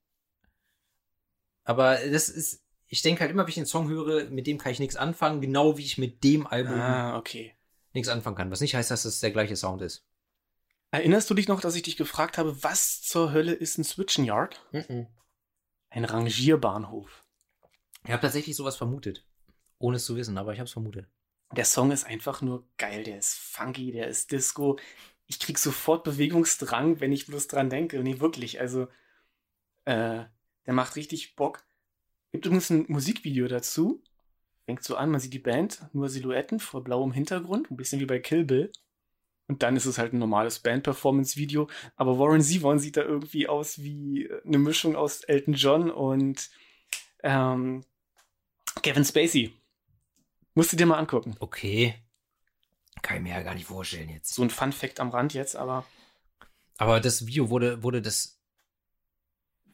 Aber das ist, ich denke halt immer, wenn ich den Song höre, mit dem kann ich nichts anfangen, genau wie ich mit dem Album Ah, okay. nichts anfangen kann. Was nicht heißt, dass es der gleiche Sound ist. Erinnerst du dich noch, dass ich dich gefragt habe, was zur Hölle ist ein Switchen Yard? Ein Rangierbahnhof. Ich habe tatsächlich sowas vermutet. Ohne es zu wissen, aber ich habe es vermutet. Der Song ist einfach nur geil. Der ist funky, der ist Disco. Ich krieg sofort Bewegungsdrang, wenn ich bloß dran denke. Nee, wirklich. Also, äh, der macht richtig Bock. Gibt übrigens ein Musikvideo dazu. Fängt so an, man sieht die Band, nur Silhouetten vor blauem Hintergrund, ein bisschen wie bei Kill Bill. Und dann ist es halt ein normales Band-Performance-Video. Aber Warren Zevon sieht da irgendwie aus wie eine Mischung aus Elton John und ähm, Kevin Spacey. Musst du dir mal angucken. Okay. Kann ich mir ja gar nicht vorstellen jetzt. So ein Fun-Fact am Rand jetzt, aber. Aber das Video wurde, wurde das.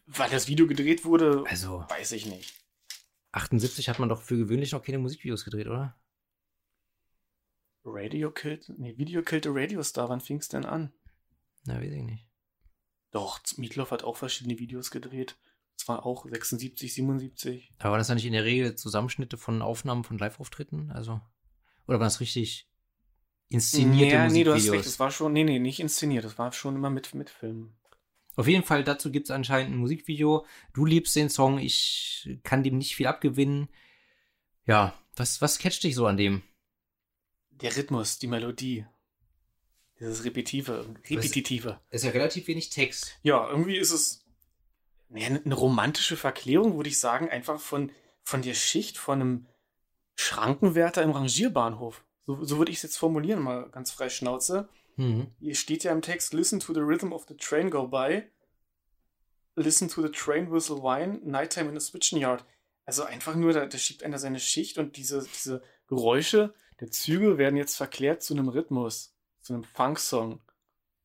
Weil das Video gedreht wurde, Also, weiß ich nicht. 78 hat man doch für gewöhnlich noch keine Musikvideos gedreht, oder? Radio Killed, nee, Video Killed a Radio Star, wann fing's denn an? Na, weiß ich nicht. Doch, Meatloaf hat auch verschiedene Videos gedreht. Zwar auch 76, 77. Aber war das dann nicht in der Regel Zusammenschnitte von Aufnahmen von Live-Auftritten? Also. Oder war das richtig inszenierte nee, nee, du hast Musikvideos? recht, das war schon, nee, nee, nicht inszeniert, das war schon immer mit, mit Filmen. Auf jeden Fall, dazu gibt es anscheinend ein Musikvideo. Du liebst den Song, ich kann dem nicht viel abgewinnen. Ja, was, was catcht dich so an dem? Der Rhythmus, die Melodie. Dieses Repetitive, Repetitive. Ist ja relativ wenig Text. Ja, irgendwie ist es eine romantische Verklärung, würde ich sagen, einfach von, von der Schicht von einem Schrankenwärter im Rangierbahnhof. So, so würde ich es jetzt formulieren, mal ganz frei Schnauze. Mhm. Hier steht ja im Text, listen to the rhythm of the train go by. Listen to the train whistle whine. Nighttime in the switching yard. Also einfach nur, da, da schiebt einer seine Schicht und diese, diese Geräusche der Züge werden jetzt verklärt zu einem Rhythmus, zu einem Funk-Song.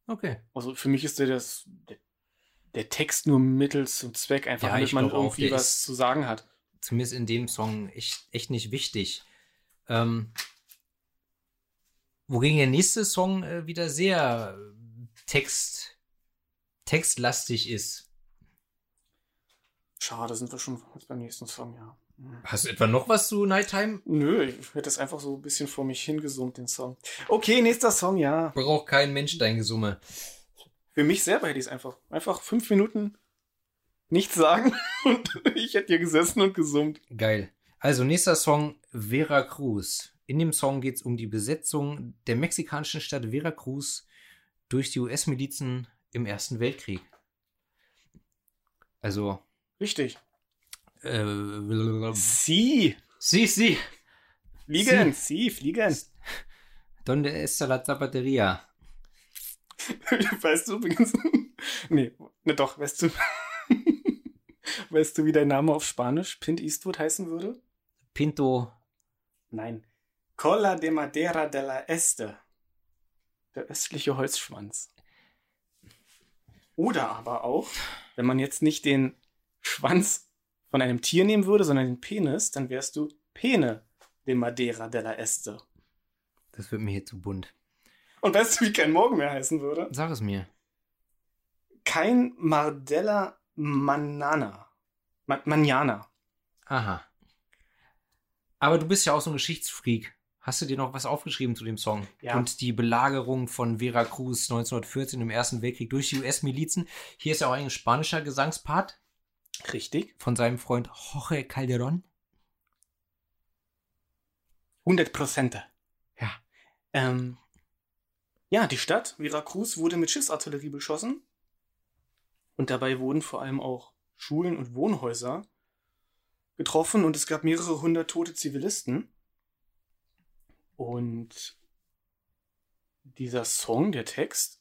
Okay. Also für mich ist der, das, der, der Text nur Mittel zum Zweck, einfach Ja, damit man auch, irgendwie der was ist- zu sagen hat. Zumindest in dem Song echt, echt nicht wichtig. Ähm, wogegen der nächste Song äh, wieder sehr äh, Text, textlastig ist. Schade, sind wir schon beim nächsten Song, ja. Hast du etwa noch was zu Nighttime? Nö, ich hätte es einfach so ein bisschen vor mich hingesummt, den Song. Okay, nächster Song, ja. Braucht kein Mensch dein Gesumme. Für mich selber hätte ich es einfach. Einfach fünf Minuten nichts sagen *laughs* und ich hätte hier gesessen und gesummt. Geil. Also, nächster Song, Veracruz. In dem Song geht es um die Besetzung der mexikanischen Stadt Veracruz durch die US-Milizen im Ersten Weltkrieg. Also, Richtig. Äh, Sie. sie, sie. Fliegen. Sie, fliegen. Donde está la zapateria? *laughs* weißt du übrigens. *laughs* nee, ne doch, weißt du. *laughs* weißt du, wie dein Name auf Spanisch Pint Eastwood heißen würde? Pinto. Nein. Cola de Madera de la Este. Der östliche Holzschwanz. Oder aber auch, wenn man jetzt nicht den Schwanz von einem Tier nehmen würde, sondern den Penis, dann wärst du Pene de Madera de la Este. Das wird mir hier zu bunt. Und weißt du, wie kein Morgen mehr heißen würde? Sag es mir. Kein Mardella Manana. Ma Manana. Aha. Aber du bist ja auch so ein Geschichtsfreak. Hast du dir noch was aufgeschrieben zu dem Song? Ja. Und die Belagerung von Veracruz 1914 im Ersten Weltkrieg durch die US-Milizen. Hier ist ja auch ein spanischer Gesangspart Richtig. von seinem Freund Jorge Calderón. 100 Prozent. Ja. Ähm, ja, die Stadt Veracruz wurde mit Schiffsartillerie beschossen. Und dabei wurden vor allem auch Schulen und Wohnhäuser getroffen und es gab mehrere hundert tote Zivilisten. Und dieser Song, der Text,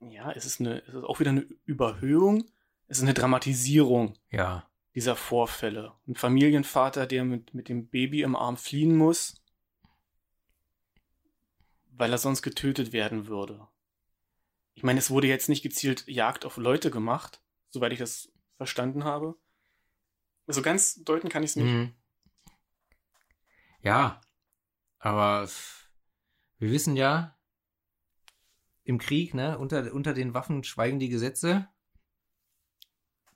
ja, es ist, eine, es ist auch wieder eine Überhöhung, es ist eine Dramatisierung Ja. dieser Vorfälle. Ein Familienvater, der mit, mit dem Baby im Arm fliehen muss, weil er sonst getötet werden würde. Ich meine, es wurde jetzt nicht gezielt Jagd auf Leute gemacht, soweit ich das verstanden habe. Also ganz deuten kann ich es nicht. Mhm. Ja. Aber wir wissen ja, im Krieg, ne, unter, unter den Waffen schweigen die Gesetze.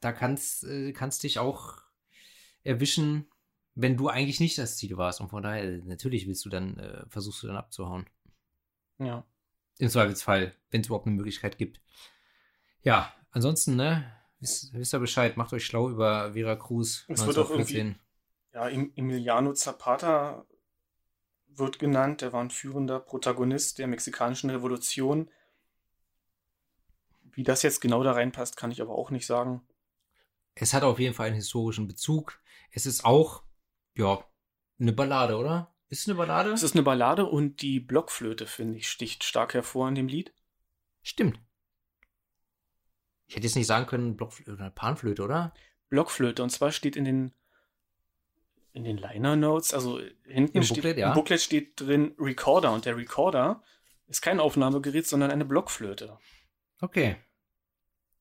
Da kannst, äh, kannst dich auch erwischen, wenn du eigentlich nicht das Ziel warst. Und von daher, natürlich willst du dann, äh, versuchst du dann abzuhauen. Ja. Im Zweifelsfall, wenn es überhaupt eine Möglichkeit gibt. Ja, ansonsten, ne, wisst, wisst ihr Bescheid, macht euch schlau über Veracruz Es wird auch 1914. Ja, Emiliano Zapata wird genannt. Der war ein führender Protagonist der mexikanischen Revolution. Wie das jetzt genau da reinpasst, kann ich aber auch nicht sagen. Es hat auf jeden Fall einen historischen Bezug. Es ist auch, ja, eine Ballade, oder? Ist es eine Ballade? Es ist eine Ballade und die Blockflöte, finde ich, sticht stark hervor in dem Lied. Stimmt. Ich hätte jetzt nicht sagen können, Blockflöte oder Panflöte, oder? Blockflöte. Und zwar steht in den in den Liner Notes, also hinten Im steht, Booklet, ja. im Booklet steht drin Recorder und der Recorder ist kein Aufnahmegerät, sondern eine Blockflöte. Okay.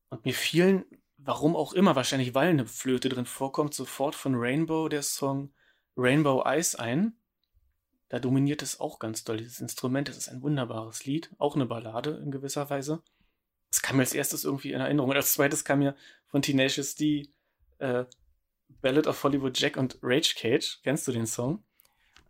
Und mir fielen, warum auch immer, wahrscheinlich weil eine Flöte drin vorkommt, sofort von Rainbow der Song Rainbow Eyes ein. Da dominiert es auch ganz doll, dieses Instrument. Das ist ein wunderbares Lied, auch eine Ballade in gewisser Weise. Das kam mir als erstes irgendwie in Erinnerung. Und als zweites kam mir von Tenacious D äh, Ballad of Hollywood Jack und Rage Cage. Kennst du den Song?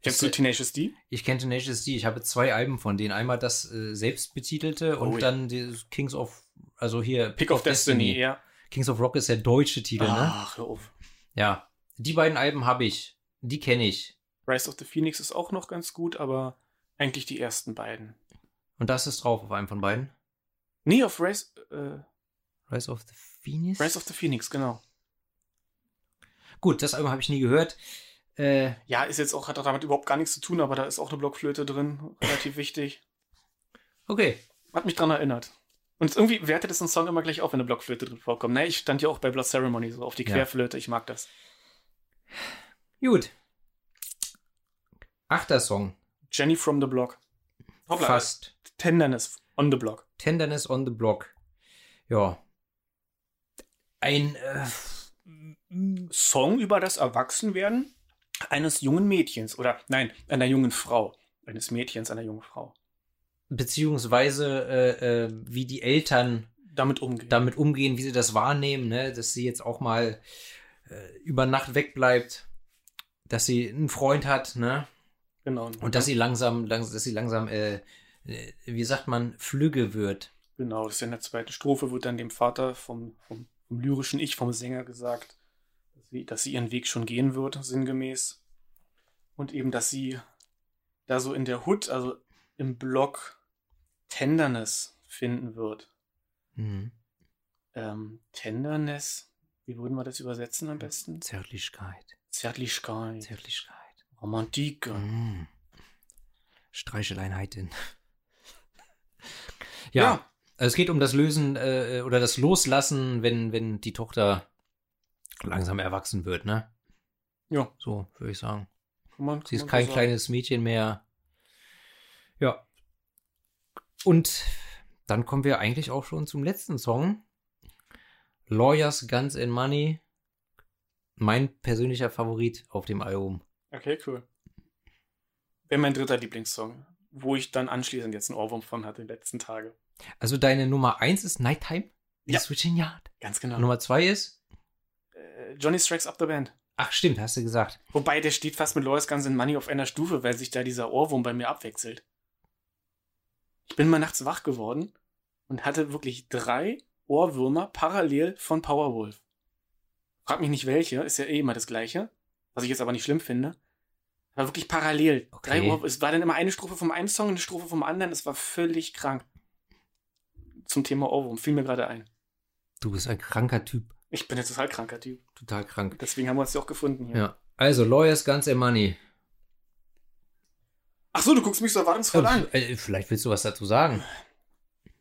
Kennst du Tenacious D? Ich kenne Tenacious D. Ich habe zwei Alben von denen. Einmal das äh, selbstbetitelte und Oh ja. dann Kings of, also hier Pick of Destiny, ja. Kings of Rock ist der deutsche Titel, ne? Ach, hör auf. Ja. Die beiden Alben habe ich. Die kenne ich. Rise of the Phoenix ist auch noch ganz gut, aber eigentlich die ersten beiden. Und das ist drauf auf einem von beiden. Nee, auf Rise, äh, Rise of the Phoenix. Rise of the Phoenix, genau. Gut, das Album habe ich nie gehört. Äh, Ja, ist jetzt auch, hat damit überhaupt gar nichts zu tun, aber da ist auch eine Blockflöte drin, relativ wichtig. okay. Hat mich dran erinnert. Und irgendwie wertet es einen Song immer gleich auf, wenn eine Blockflöte drin vorkommt. Ne, ich stand ja auch bei Blood Ceremony so auf die Ja. Querflöte, ich mag das. Gut. Achter Song. Jenny from the Block. Hoppla, Fast. Tenderness on the Block. Tenderness on the Block. Ja. Ein, äh, Song über das Erwachsenwerden eines jungen Mädchens oder nein, einer jungen Frau. Eines Mädchens, einer jungen Frau. Beziehungsweise äh, äh, wie die Eltern Damit umgehen. damit umgehen, wie sie das wahrnehmen, ne? dass sie jetzt auch mal äh, über Nacht wegbleibt, dass sie einen Freund hat, ne? genau. Und dass sie langsam, langs dass sie langsam, äh, äh, wie sagt man, flügge wird. Genau, das ist in der zweiten Strophe, wird dann dem Vater vom, vom, vom lyrischen Ich, vom Sänger gesagt, dass sie, dass sie ihren Weg schon gehen wird, sinngemäß. Und eben, dass sie da so in der Hood, also im Block Tenderness finden wird. Hm. Ähm, Tenderness, wie würden wir das übersetzen am besten? Zärtlichkeit, Zärtlichkeit, Zärtlichkeit. Romantik. Hm. Streicheleinheiten. *laughs* Ja. ja. Also es geht um das Lösen äh, oder das Loslassen, wenn, wenn die Tochter langsam erwachsen wird, ne? Ja, So, würde ich sagen. kann man, Sie ist kein so kleines Mädchen mehr. Ja. Und dann kommen wir eigentlich auch schon zum letzten Song. Lawyers, Guns and Money. Mein persönlicher Favorit auf dem Album. Okay, cool. Wäre mein dritter Lieblingssong, wo ich dann anschließend jetzt einen Ohrwurm von hatte, die letzten Tage. Also deine Nummer 1 ist Nighttime? Ja. Switching Yard. Ganz genau. Nummer 2 ist? äh, Johnny Strikes Up the Band. Ach stimmt, hast du gesagt. Wobei, der steht fast mit Lois Guns N' Money auf einer Stufe, weil sich da dieser Ohrwurm bei mir abwechselt. Ich bin mal nachts wach geworden und hatte wirklich drei Ohrwürmer parallel von Powerwolf. Frag mich nicht welche, ist ja eh immer das gleiche. Was ich jetzt aber nicht schlimm finde. Aber wirklich parallel. Okay. Drei Ohr, es war dann immer eine Strophe vom einen Song, eine Strophe vom anderen. Es war völlig krank. Zum Thema Ohrwurm fiel mir gerade ein. Du bist ein kranker Typ. Ich bin jetzt total kranker Typ. Total krank. Deswegen haben wir uns ja auch gefunden hier. Ja. Also, Lawyers, Guns and Money. Ach so, du guckst mich so erwartungsvoll an. Äh, vielleicht willst du was dazu sagen.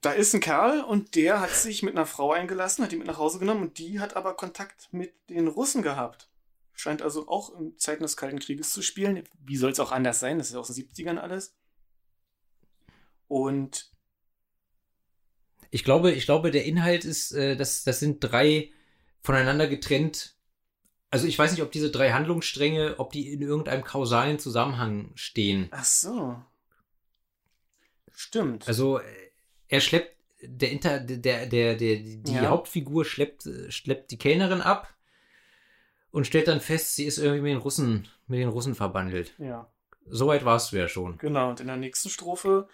Da ist ein Kerl und der hat sich mit einer Frau eingelassen, hat die mit nach Hause genommen und die hat aber Kontakt mit den Russen gehabt. Scheint also auch in Zeiten des Kalten Krieges zu spielen. Wie soll es auch anders sein? Das ist ja aus den 70ern alles. Und Ich glaube, ich glaube, der Inhalt ist, äh, das, das sind drei voneinander getrennt. Also ich weiß nicht, ob diese drei Handlungsstränge, ob die in irgendeinem kausalen Zusammenhang stehen. ach so. Stimmt. Also äh, er schleppt, der Inter, der, der, der, die Ja. Hauptfigur schleppt, äh, schleppt die Kellnerin ab und stellt dann fest, sie ist irgendwie mit den Russen, mit den Russen verbandelt. ja, Soweit warst du ja schon. genau. Und in der nächsten Strophe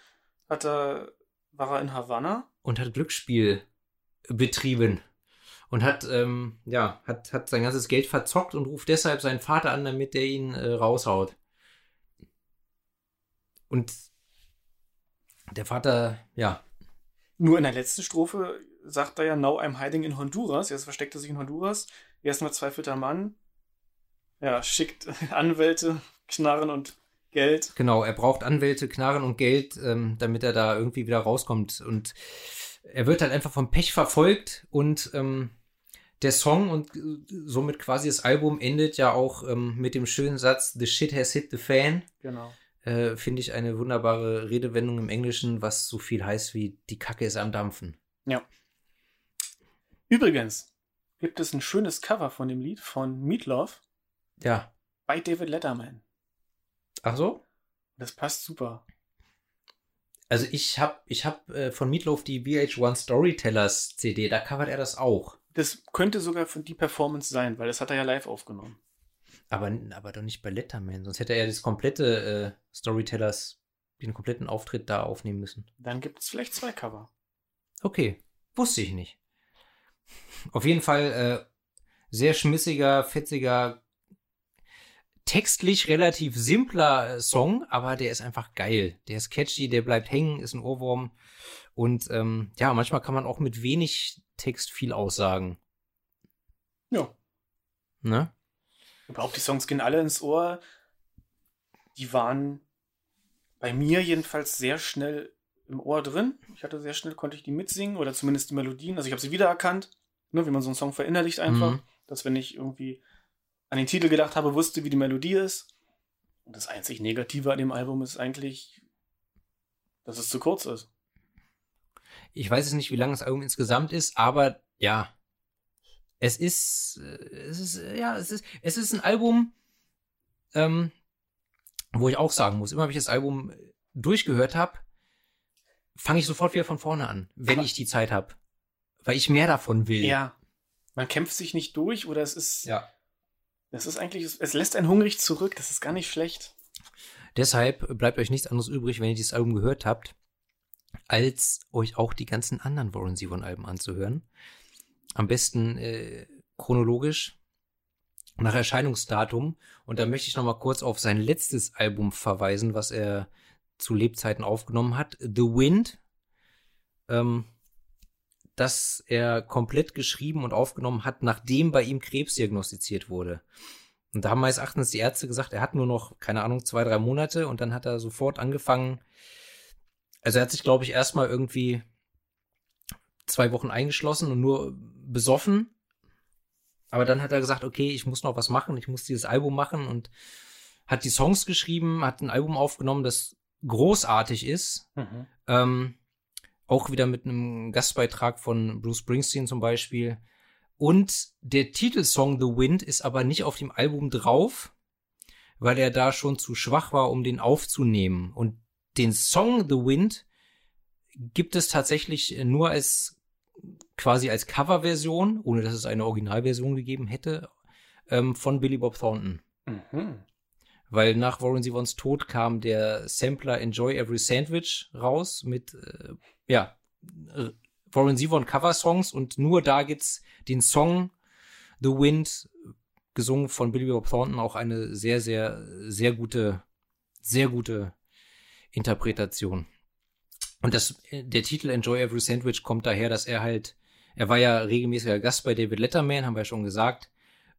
hat er, war er in Havanna. Und hat Glücksspiel betrieben. Und hat, ähm, ja, hat, hat sein ganzes Geld verzockt und ruft deshalb seinen Vater an, damit der ihn äh, raushaut. Und der Vater, ja. Nur in der letzten Strophe sagt er ja, now I'm hiding in Honduras. Jetzt versteckt er sich in Honduras. Erstmal zweifelter Mann. Ja, schickt *laughs* Anwälte, Knarren und Geld. Genau, er braucht Anwälte, Knarren und Geld, ähm, damit er da irgendwie wieder rauskommt. Und er wird halt einfach vom Pech verfolgt und ähm, der Song und äh, somit quasi das Album endet ja auch ähm, mit dem schönen Satz The shit has hit the fan. Genau. Äh, Finde ich eine wunderbare Redewendung im Englischen, was so viel heißt wie die Kacke ist am Dampfen. Ja. Übrigens gibt es ein schönes Cover von dem Lied von Meatloaf. Ja. Bei David Letterman. Ach so? Das passt super. Also ich habe ich hab, äh, von Meatloaf die VH1 Storytellers CD, da covert er das auch. Das könnte sogar von die Performance sein, weil das hat er ja live aufgenommen. Aber, aber doch nicht bei Letterman, sonst hätte er ja das komplette äh, Storytellers, den kompletten Auftritt da aufnehmen müssen. Dann gibt es vielleicht zwei Cover. Okay, wusste ich nicht. Auf jeden Fall äh, sehr schmissiger, fetziger, textlich relativ simpler äh, Song, aber der ist einfach geil. Der ist catchy, der bleibt hängen, ist ein Ohrwurm. Und ähm, ja, manchmal kann man auch mit wenig Text viel aussagen. Ja. Ne? Überhaupt, die Songs gehen alle ins Ohr. Die waren bei mir jedenfalls sehr schnell im Ohr drin. Ich hatte sehr schnell, konnte ich die mitsingen oder zumindest die Melodien. Also ich habe sie wiedererkannt, ne, wie man so einen Song verinnerlicht einfach. Mhm. Dass wenn ich irgendwie an den Titel gedacht habe, wusste, wie die Melodie ist. Und das einzig Negative an dem Album ist eigentlich, dass es zu kurz ist. Ich weiß es nicht, wie lang das Album insgesamt ist, aber ja, es ist, äh, es ist, ja, es ist, es ist ein Album, ähm, wo ich auch sagen muss, immer wenn ich das Album durchgehört habe, fange ich sofort wieder von vorne an, wenn aber ich die Zeit habe. Weil ich mehr davon will. Ja. Man kämpft sich nicht durch oder es ist. Ja. Das ist eigentlich, es lässt einen hungrig zurück, das ist gar nicht schlecht. Deshalb bleibt euch nichts anderes übrig, wenn ihr dieses Album gehört habt, als euch auch die ganzen anderen Warren Zevon Alben anzuhören. Am besten äh, chronologisch nach Erscheinungsdatum. Und da möchte ich noch mal kurz auf sein letztes Album verweisen, was er zu Lebzeiten aufgenommen hat, The Wind, ähm, das er komplett geschrieben und aufgenommen hat, nachdem bei ihm Krebs diagnostiziert wurde. Und da haben meines Erachtens die Ärzte gesagt, er hat nur noch, keine Ahnung, zwei, drei Monate und dann hat er sofort angefangen. Also er hat sich, glaube ich, erstmal irgendwie zwei Wochen eingeschlossen und nur besoffen. Aber dann hat er gesagt, okay, ich muss noch was machen, ich muss dieses Album machen und hat die Songs geschrieben, hat ein Album aufgenommen, das großartig ist. Mhm. Ähm, auch wieder mit einem Gastbeitrag von Bruce Springsteen zum Beispiel. Und der Titelsong The Wind ist aber nicht auf dem Album drauf, weil er da schon zu schwach war, um den aufzunehmen. Und den Song The Wind gibt es tatsächlich nur als quasi als Coverversion, ohne dass es eine Originalversion gegeben hätte, ähm, von Billy Bob Thornton. Mhm. Weil nach Warren Zevons Tod kam der Sampler Enjoy Every Sandwich raus mit, äh, ja, äh, Warren Zevon Cover-Songs und nur da gibt's den Song The Wind, gesungen von Billy Bob Thornton, auch eine sehr, sehr, sehr gute, sehr gute Interpretation. Und das, der Titel Enjoy Every Sandwich kommt daher, dass er halt, er war ja regelmäßiger Gast bei David Letterman, haben wir ja schon gesagt.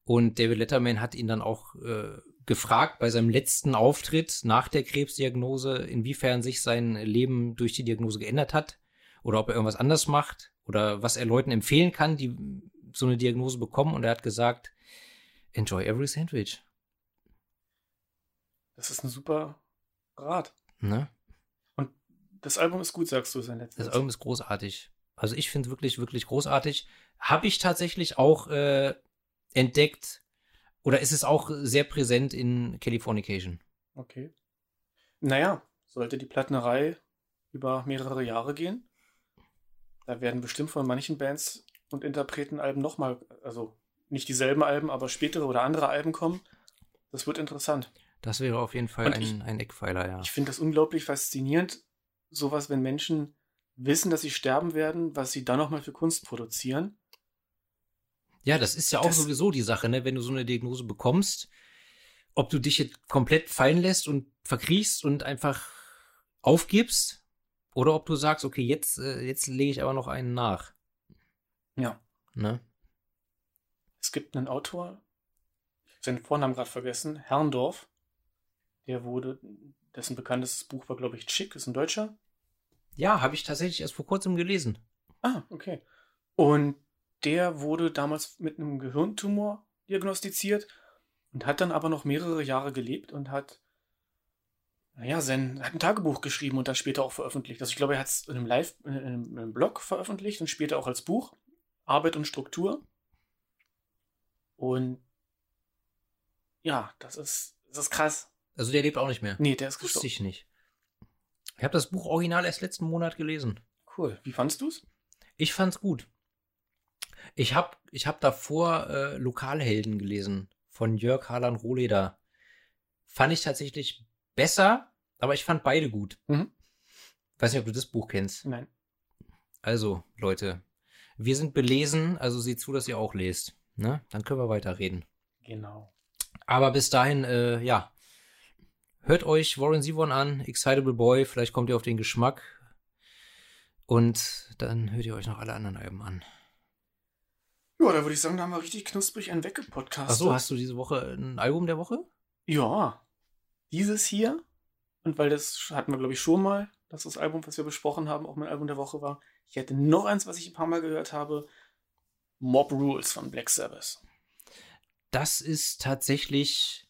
Und David Letterman hat ihn dann auch äh, gefragt bei seinem letzten Auftritt nach der Krebsdiagnose, inwiefern sich sein Leben durch die Diagnose geändert hat oder ob er irgendwas anders macht oder was er Leuten empfehlen kann, die so eine Diagnose bekommen. Und er hat gesagt, enjoy every sandwich. Das ist ein super Rat. Ne? Das Album ist gut, sagst du, sein letztes. Das Album ist großartig. Also ich finde es wirklich, wirklich großartig. Habe ich tatsächlich auch äh, entdeckt oder ist es auch sehr präsent in Californication? Okay. Naja, sollte die Plattnerei über mehrere Jahre gehen, da werden bestimmt von manchen Bands und Interpreten Alben nochmal, also nicht dieselben Alben, aber spätere oder andere Alben kommen. Das wird interessant. Das wäre auf jeden Fall ein, ich, ein Eckpfeiler, ja. Ich finde das unglaublich faszinierend, sowas, wenn Menschen wissen, dass sie sterben werden, was sie dann nochmal für Kunst produzieren. Ja, das ist ja auch Das- sowieso die Sache, ne? Wenn du so eine Diagnose bekommst, ob du dich jetzt komplett fallen lässt und verkriechst und einfach aufgibst oder ob du sagst, okay, jetzt, äh, jetzt lege ich aber noch einen nach. Ja. Ne? Es gibt einen Autor, seinen Vornamen gerade vergessen, Herrndorf. Der wurde, dessen bekanntestes Buch war, glaube ich, Chick, ist ein Deutscher. Ja, habe ich tatsächlich erst vor kurzem gelesen. Ah, okay. Und der wurde damals mit einem Gehirntumor diagnostiziert und hat dann aber noch mehrere Jahre gelebt und hat, naja, sein, hat ein Tagebuch geschrieben und dann später auch veröffentlicht. Also ich glaube, er hat es in einem Live, in einem, in einem Blog veröffentlicht und später auch als Buch. Arbeit und Struktur. Und ja, das ist, das ist krass. Also der lebt auch nicht mehr. Nee, der ist Wusste gestorben. ich nicht. Ich habe das Buch original erst letzten Monat gelesen. Cool. Wie fandst du's? Ich fand's gut. Ich habe ich hab davor äh, Lokalhelden gelesen von Jörg Harlan Rohleder. Fand ich tatsächlich besser, aber ich fand beide gut. Mhm. Weiß nicht, ob du das Buch kennst. Nein. Also, Leute, wir sind belesen, also seht zu, dass ihr auch lest. Ne? Dann können wir weiterreden. Genau. Aber bis dahin, äh, ja. Hört euch Warren Zevon an, Excitable Boy, vielleicht kommt ihr auf den Geschmack. Und dann hört ihr euch noch alle anderen Alben an. Ja, da würde ich sagen, da haben wir richtig knusprig einen weggepodcastet. Achso, hast du diese Woche ein Album der Woche? Ja, dieses hier. Und weil das hatten wir, glaube ich, schon mal, dass das Album, was wir besprochen haben, auch mein Album der Woche war. Ich hätte noch eins, was ich ein paar Mal gehört habe. Mob Rules von Black Sabbath. Das ist tatsächlich,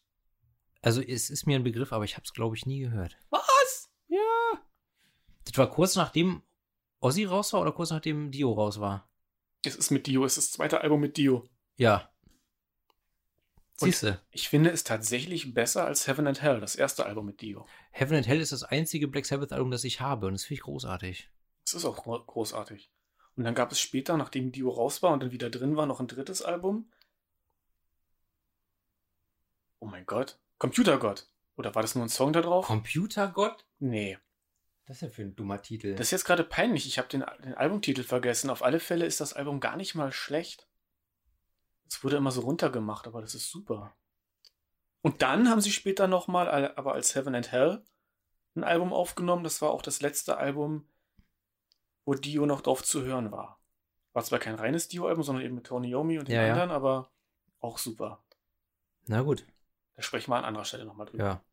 also es ist mir ein Begriff, aber ich habe es, glaube ich, nie gehört. Was? Ja. Das war kurz nachdem Ozzy raus war oder kurz nachdem Dio raus war? Es ist mit Dio, es ist das zweite Album mit Dio. Ja. Und- Siehste, Ich finde es tatsächlich besser als Heaven and Hell, das erste Album mit Dio. Heaven and Hell ist das einzige Black Sabbath Album, das ich habe und das finde ich großartig. Das ist auch gro- großartig. Und dann gab es später, nachdem Dio raus war und dann wieder drin war, noch ein drittes Album. Oh mein Gott. Computergott. Oder war das nur ein Song da drauf? Computergott? Nee. Das ist ja für ein dummer Titel. Das ist jetzt gerade peinlich. Ich habe den, den Albumtitel vergessen. Auf alle Fälle ist das Album gar nicht mal schlecht. Es wurde immer so runtergemacht, aber das ist super. Und dann haben sie später nochmal, aber als Heaven and Hell, ein Album aufgenommen. Das war auch das letzte Album, wo Dio noch drauf zu hören war. War zwar kein reines Dio-Album, sondern eben mit Tony Yomi und den Ja, ja. anderen, aber auch super. Na gut, Da sprechen wir an anderer Stelle nochmal drüber. ja.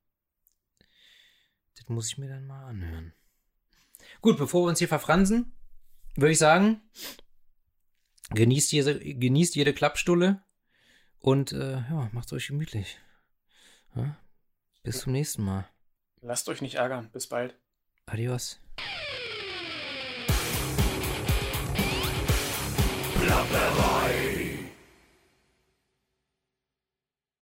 Das muss ich mir dann mal anhören. Gut, bevor wir uns hier verfransen, würde ich sagen, genießt jede, genießt jede Klappstulle und äh, ja, macht's euch gemütlich. Ja? Bis zum nächsten Mal. Lasst euch nicht ärgern. Bis bald. Adios. Plapperei.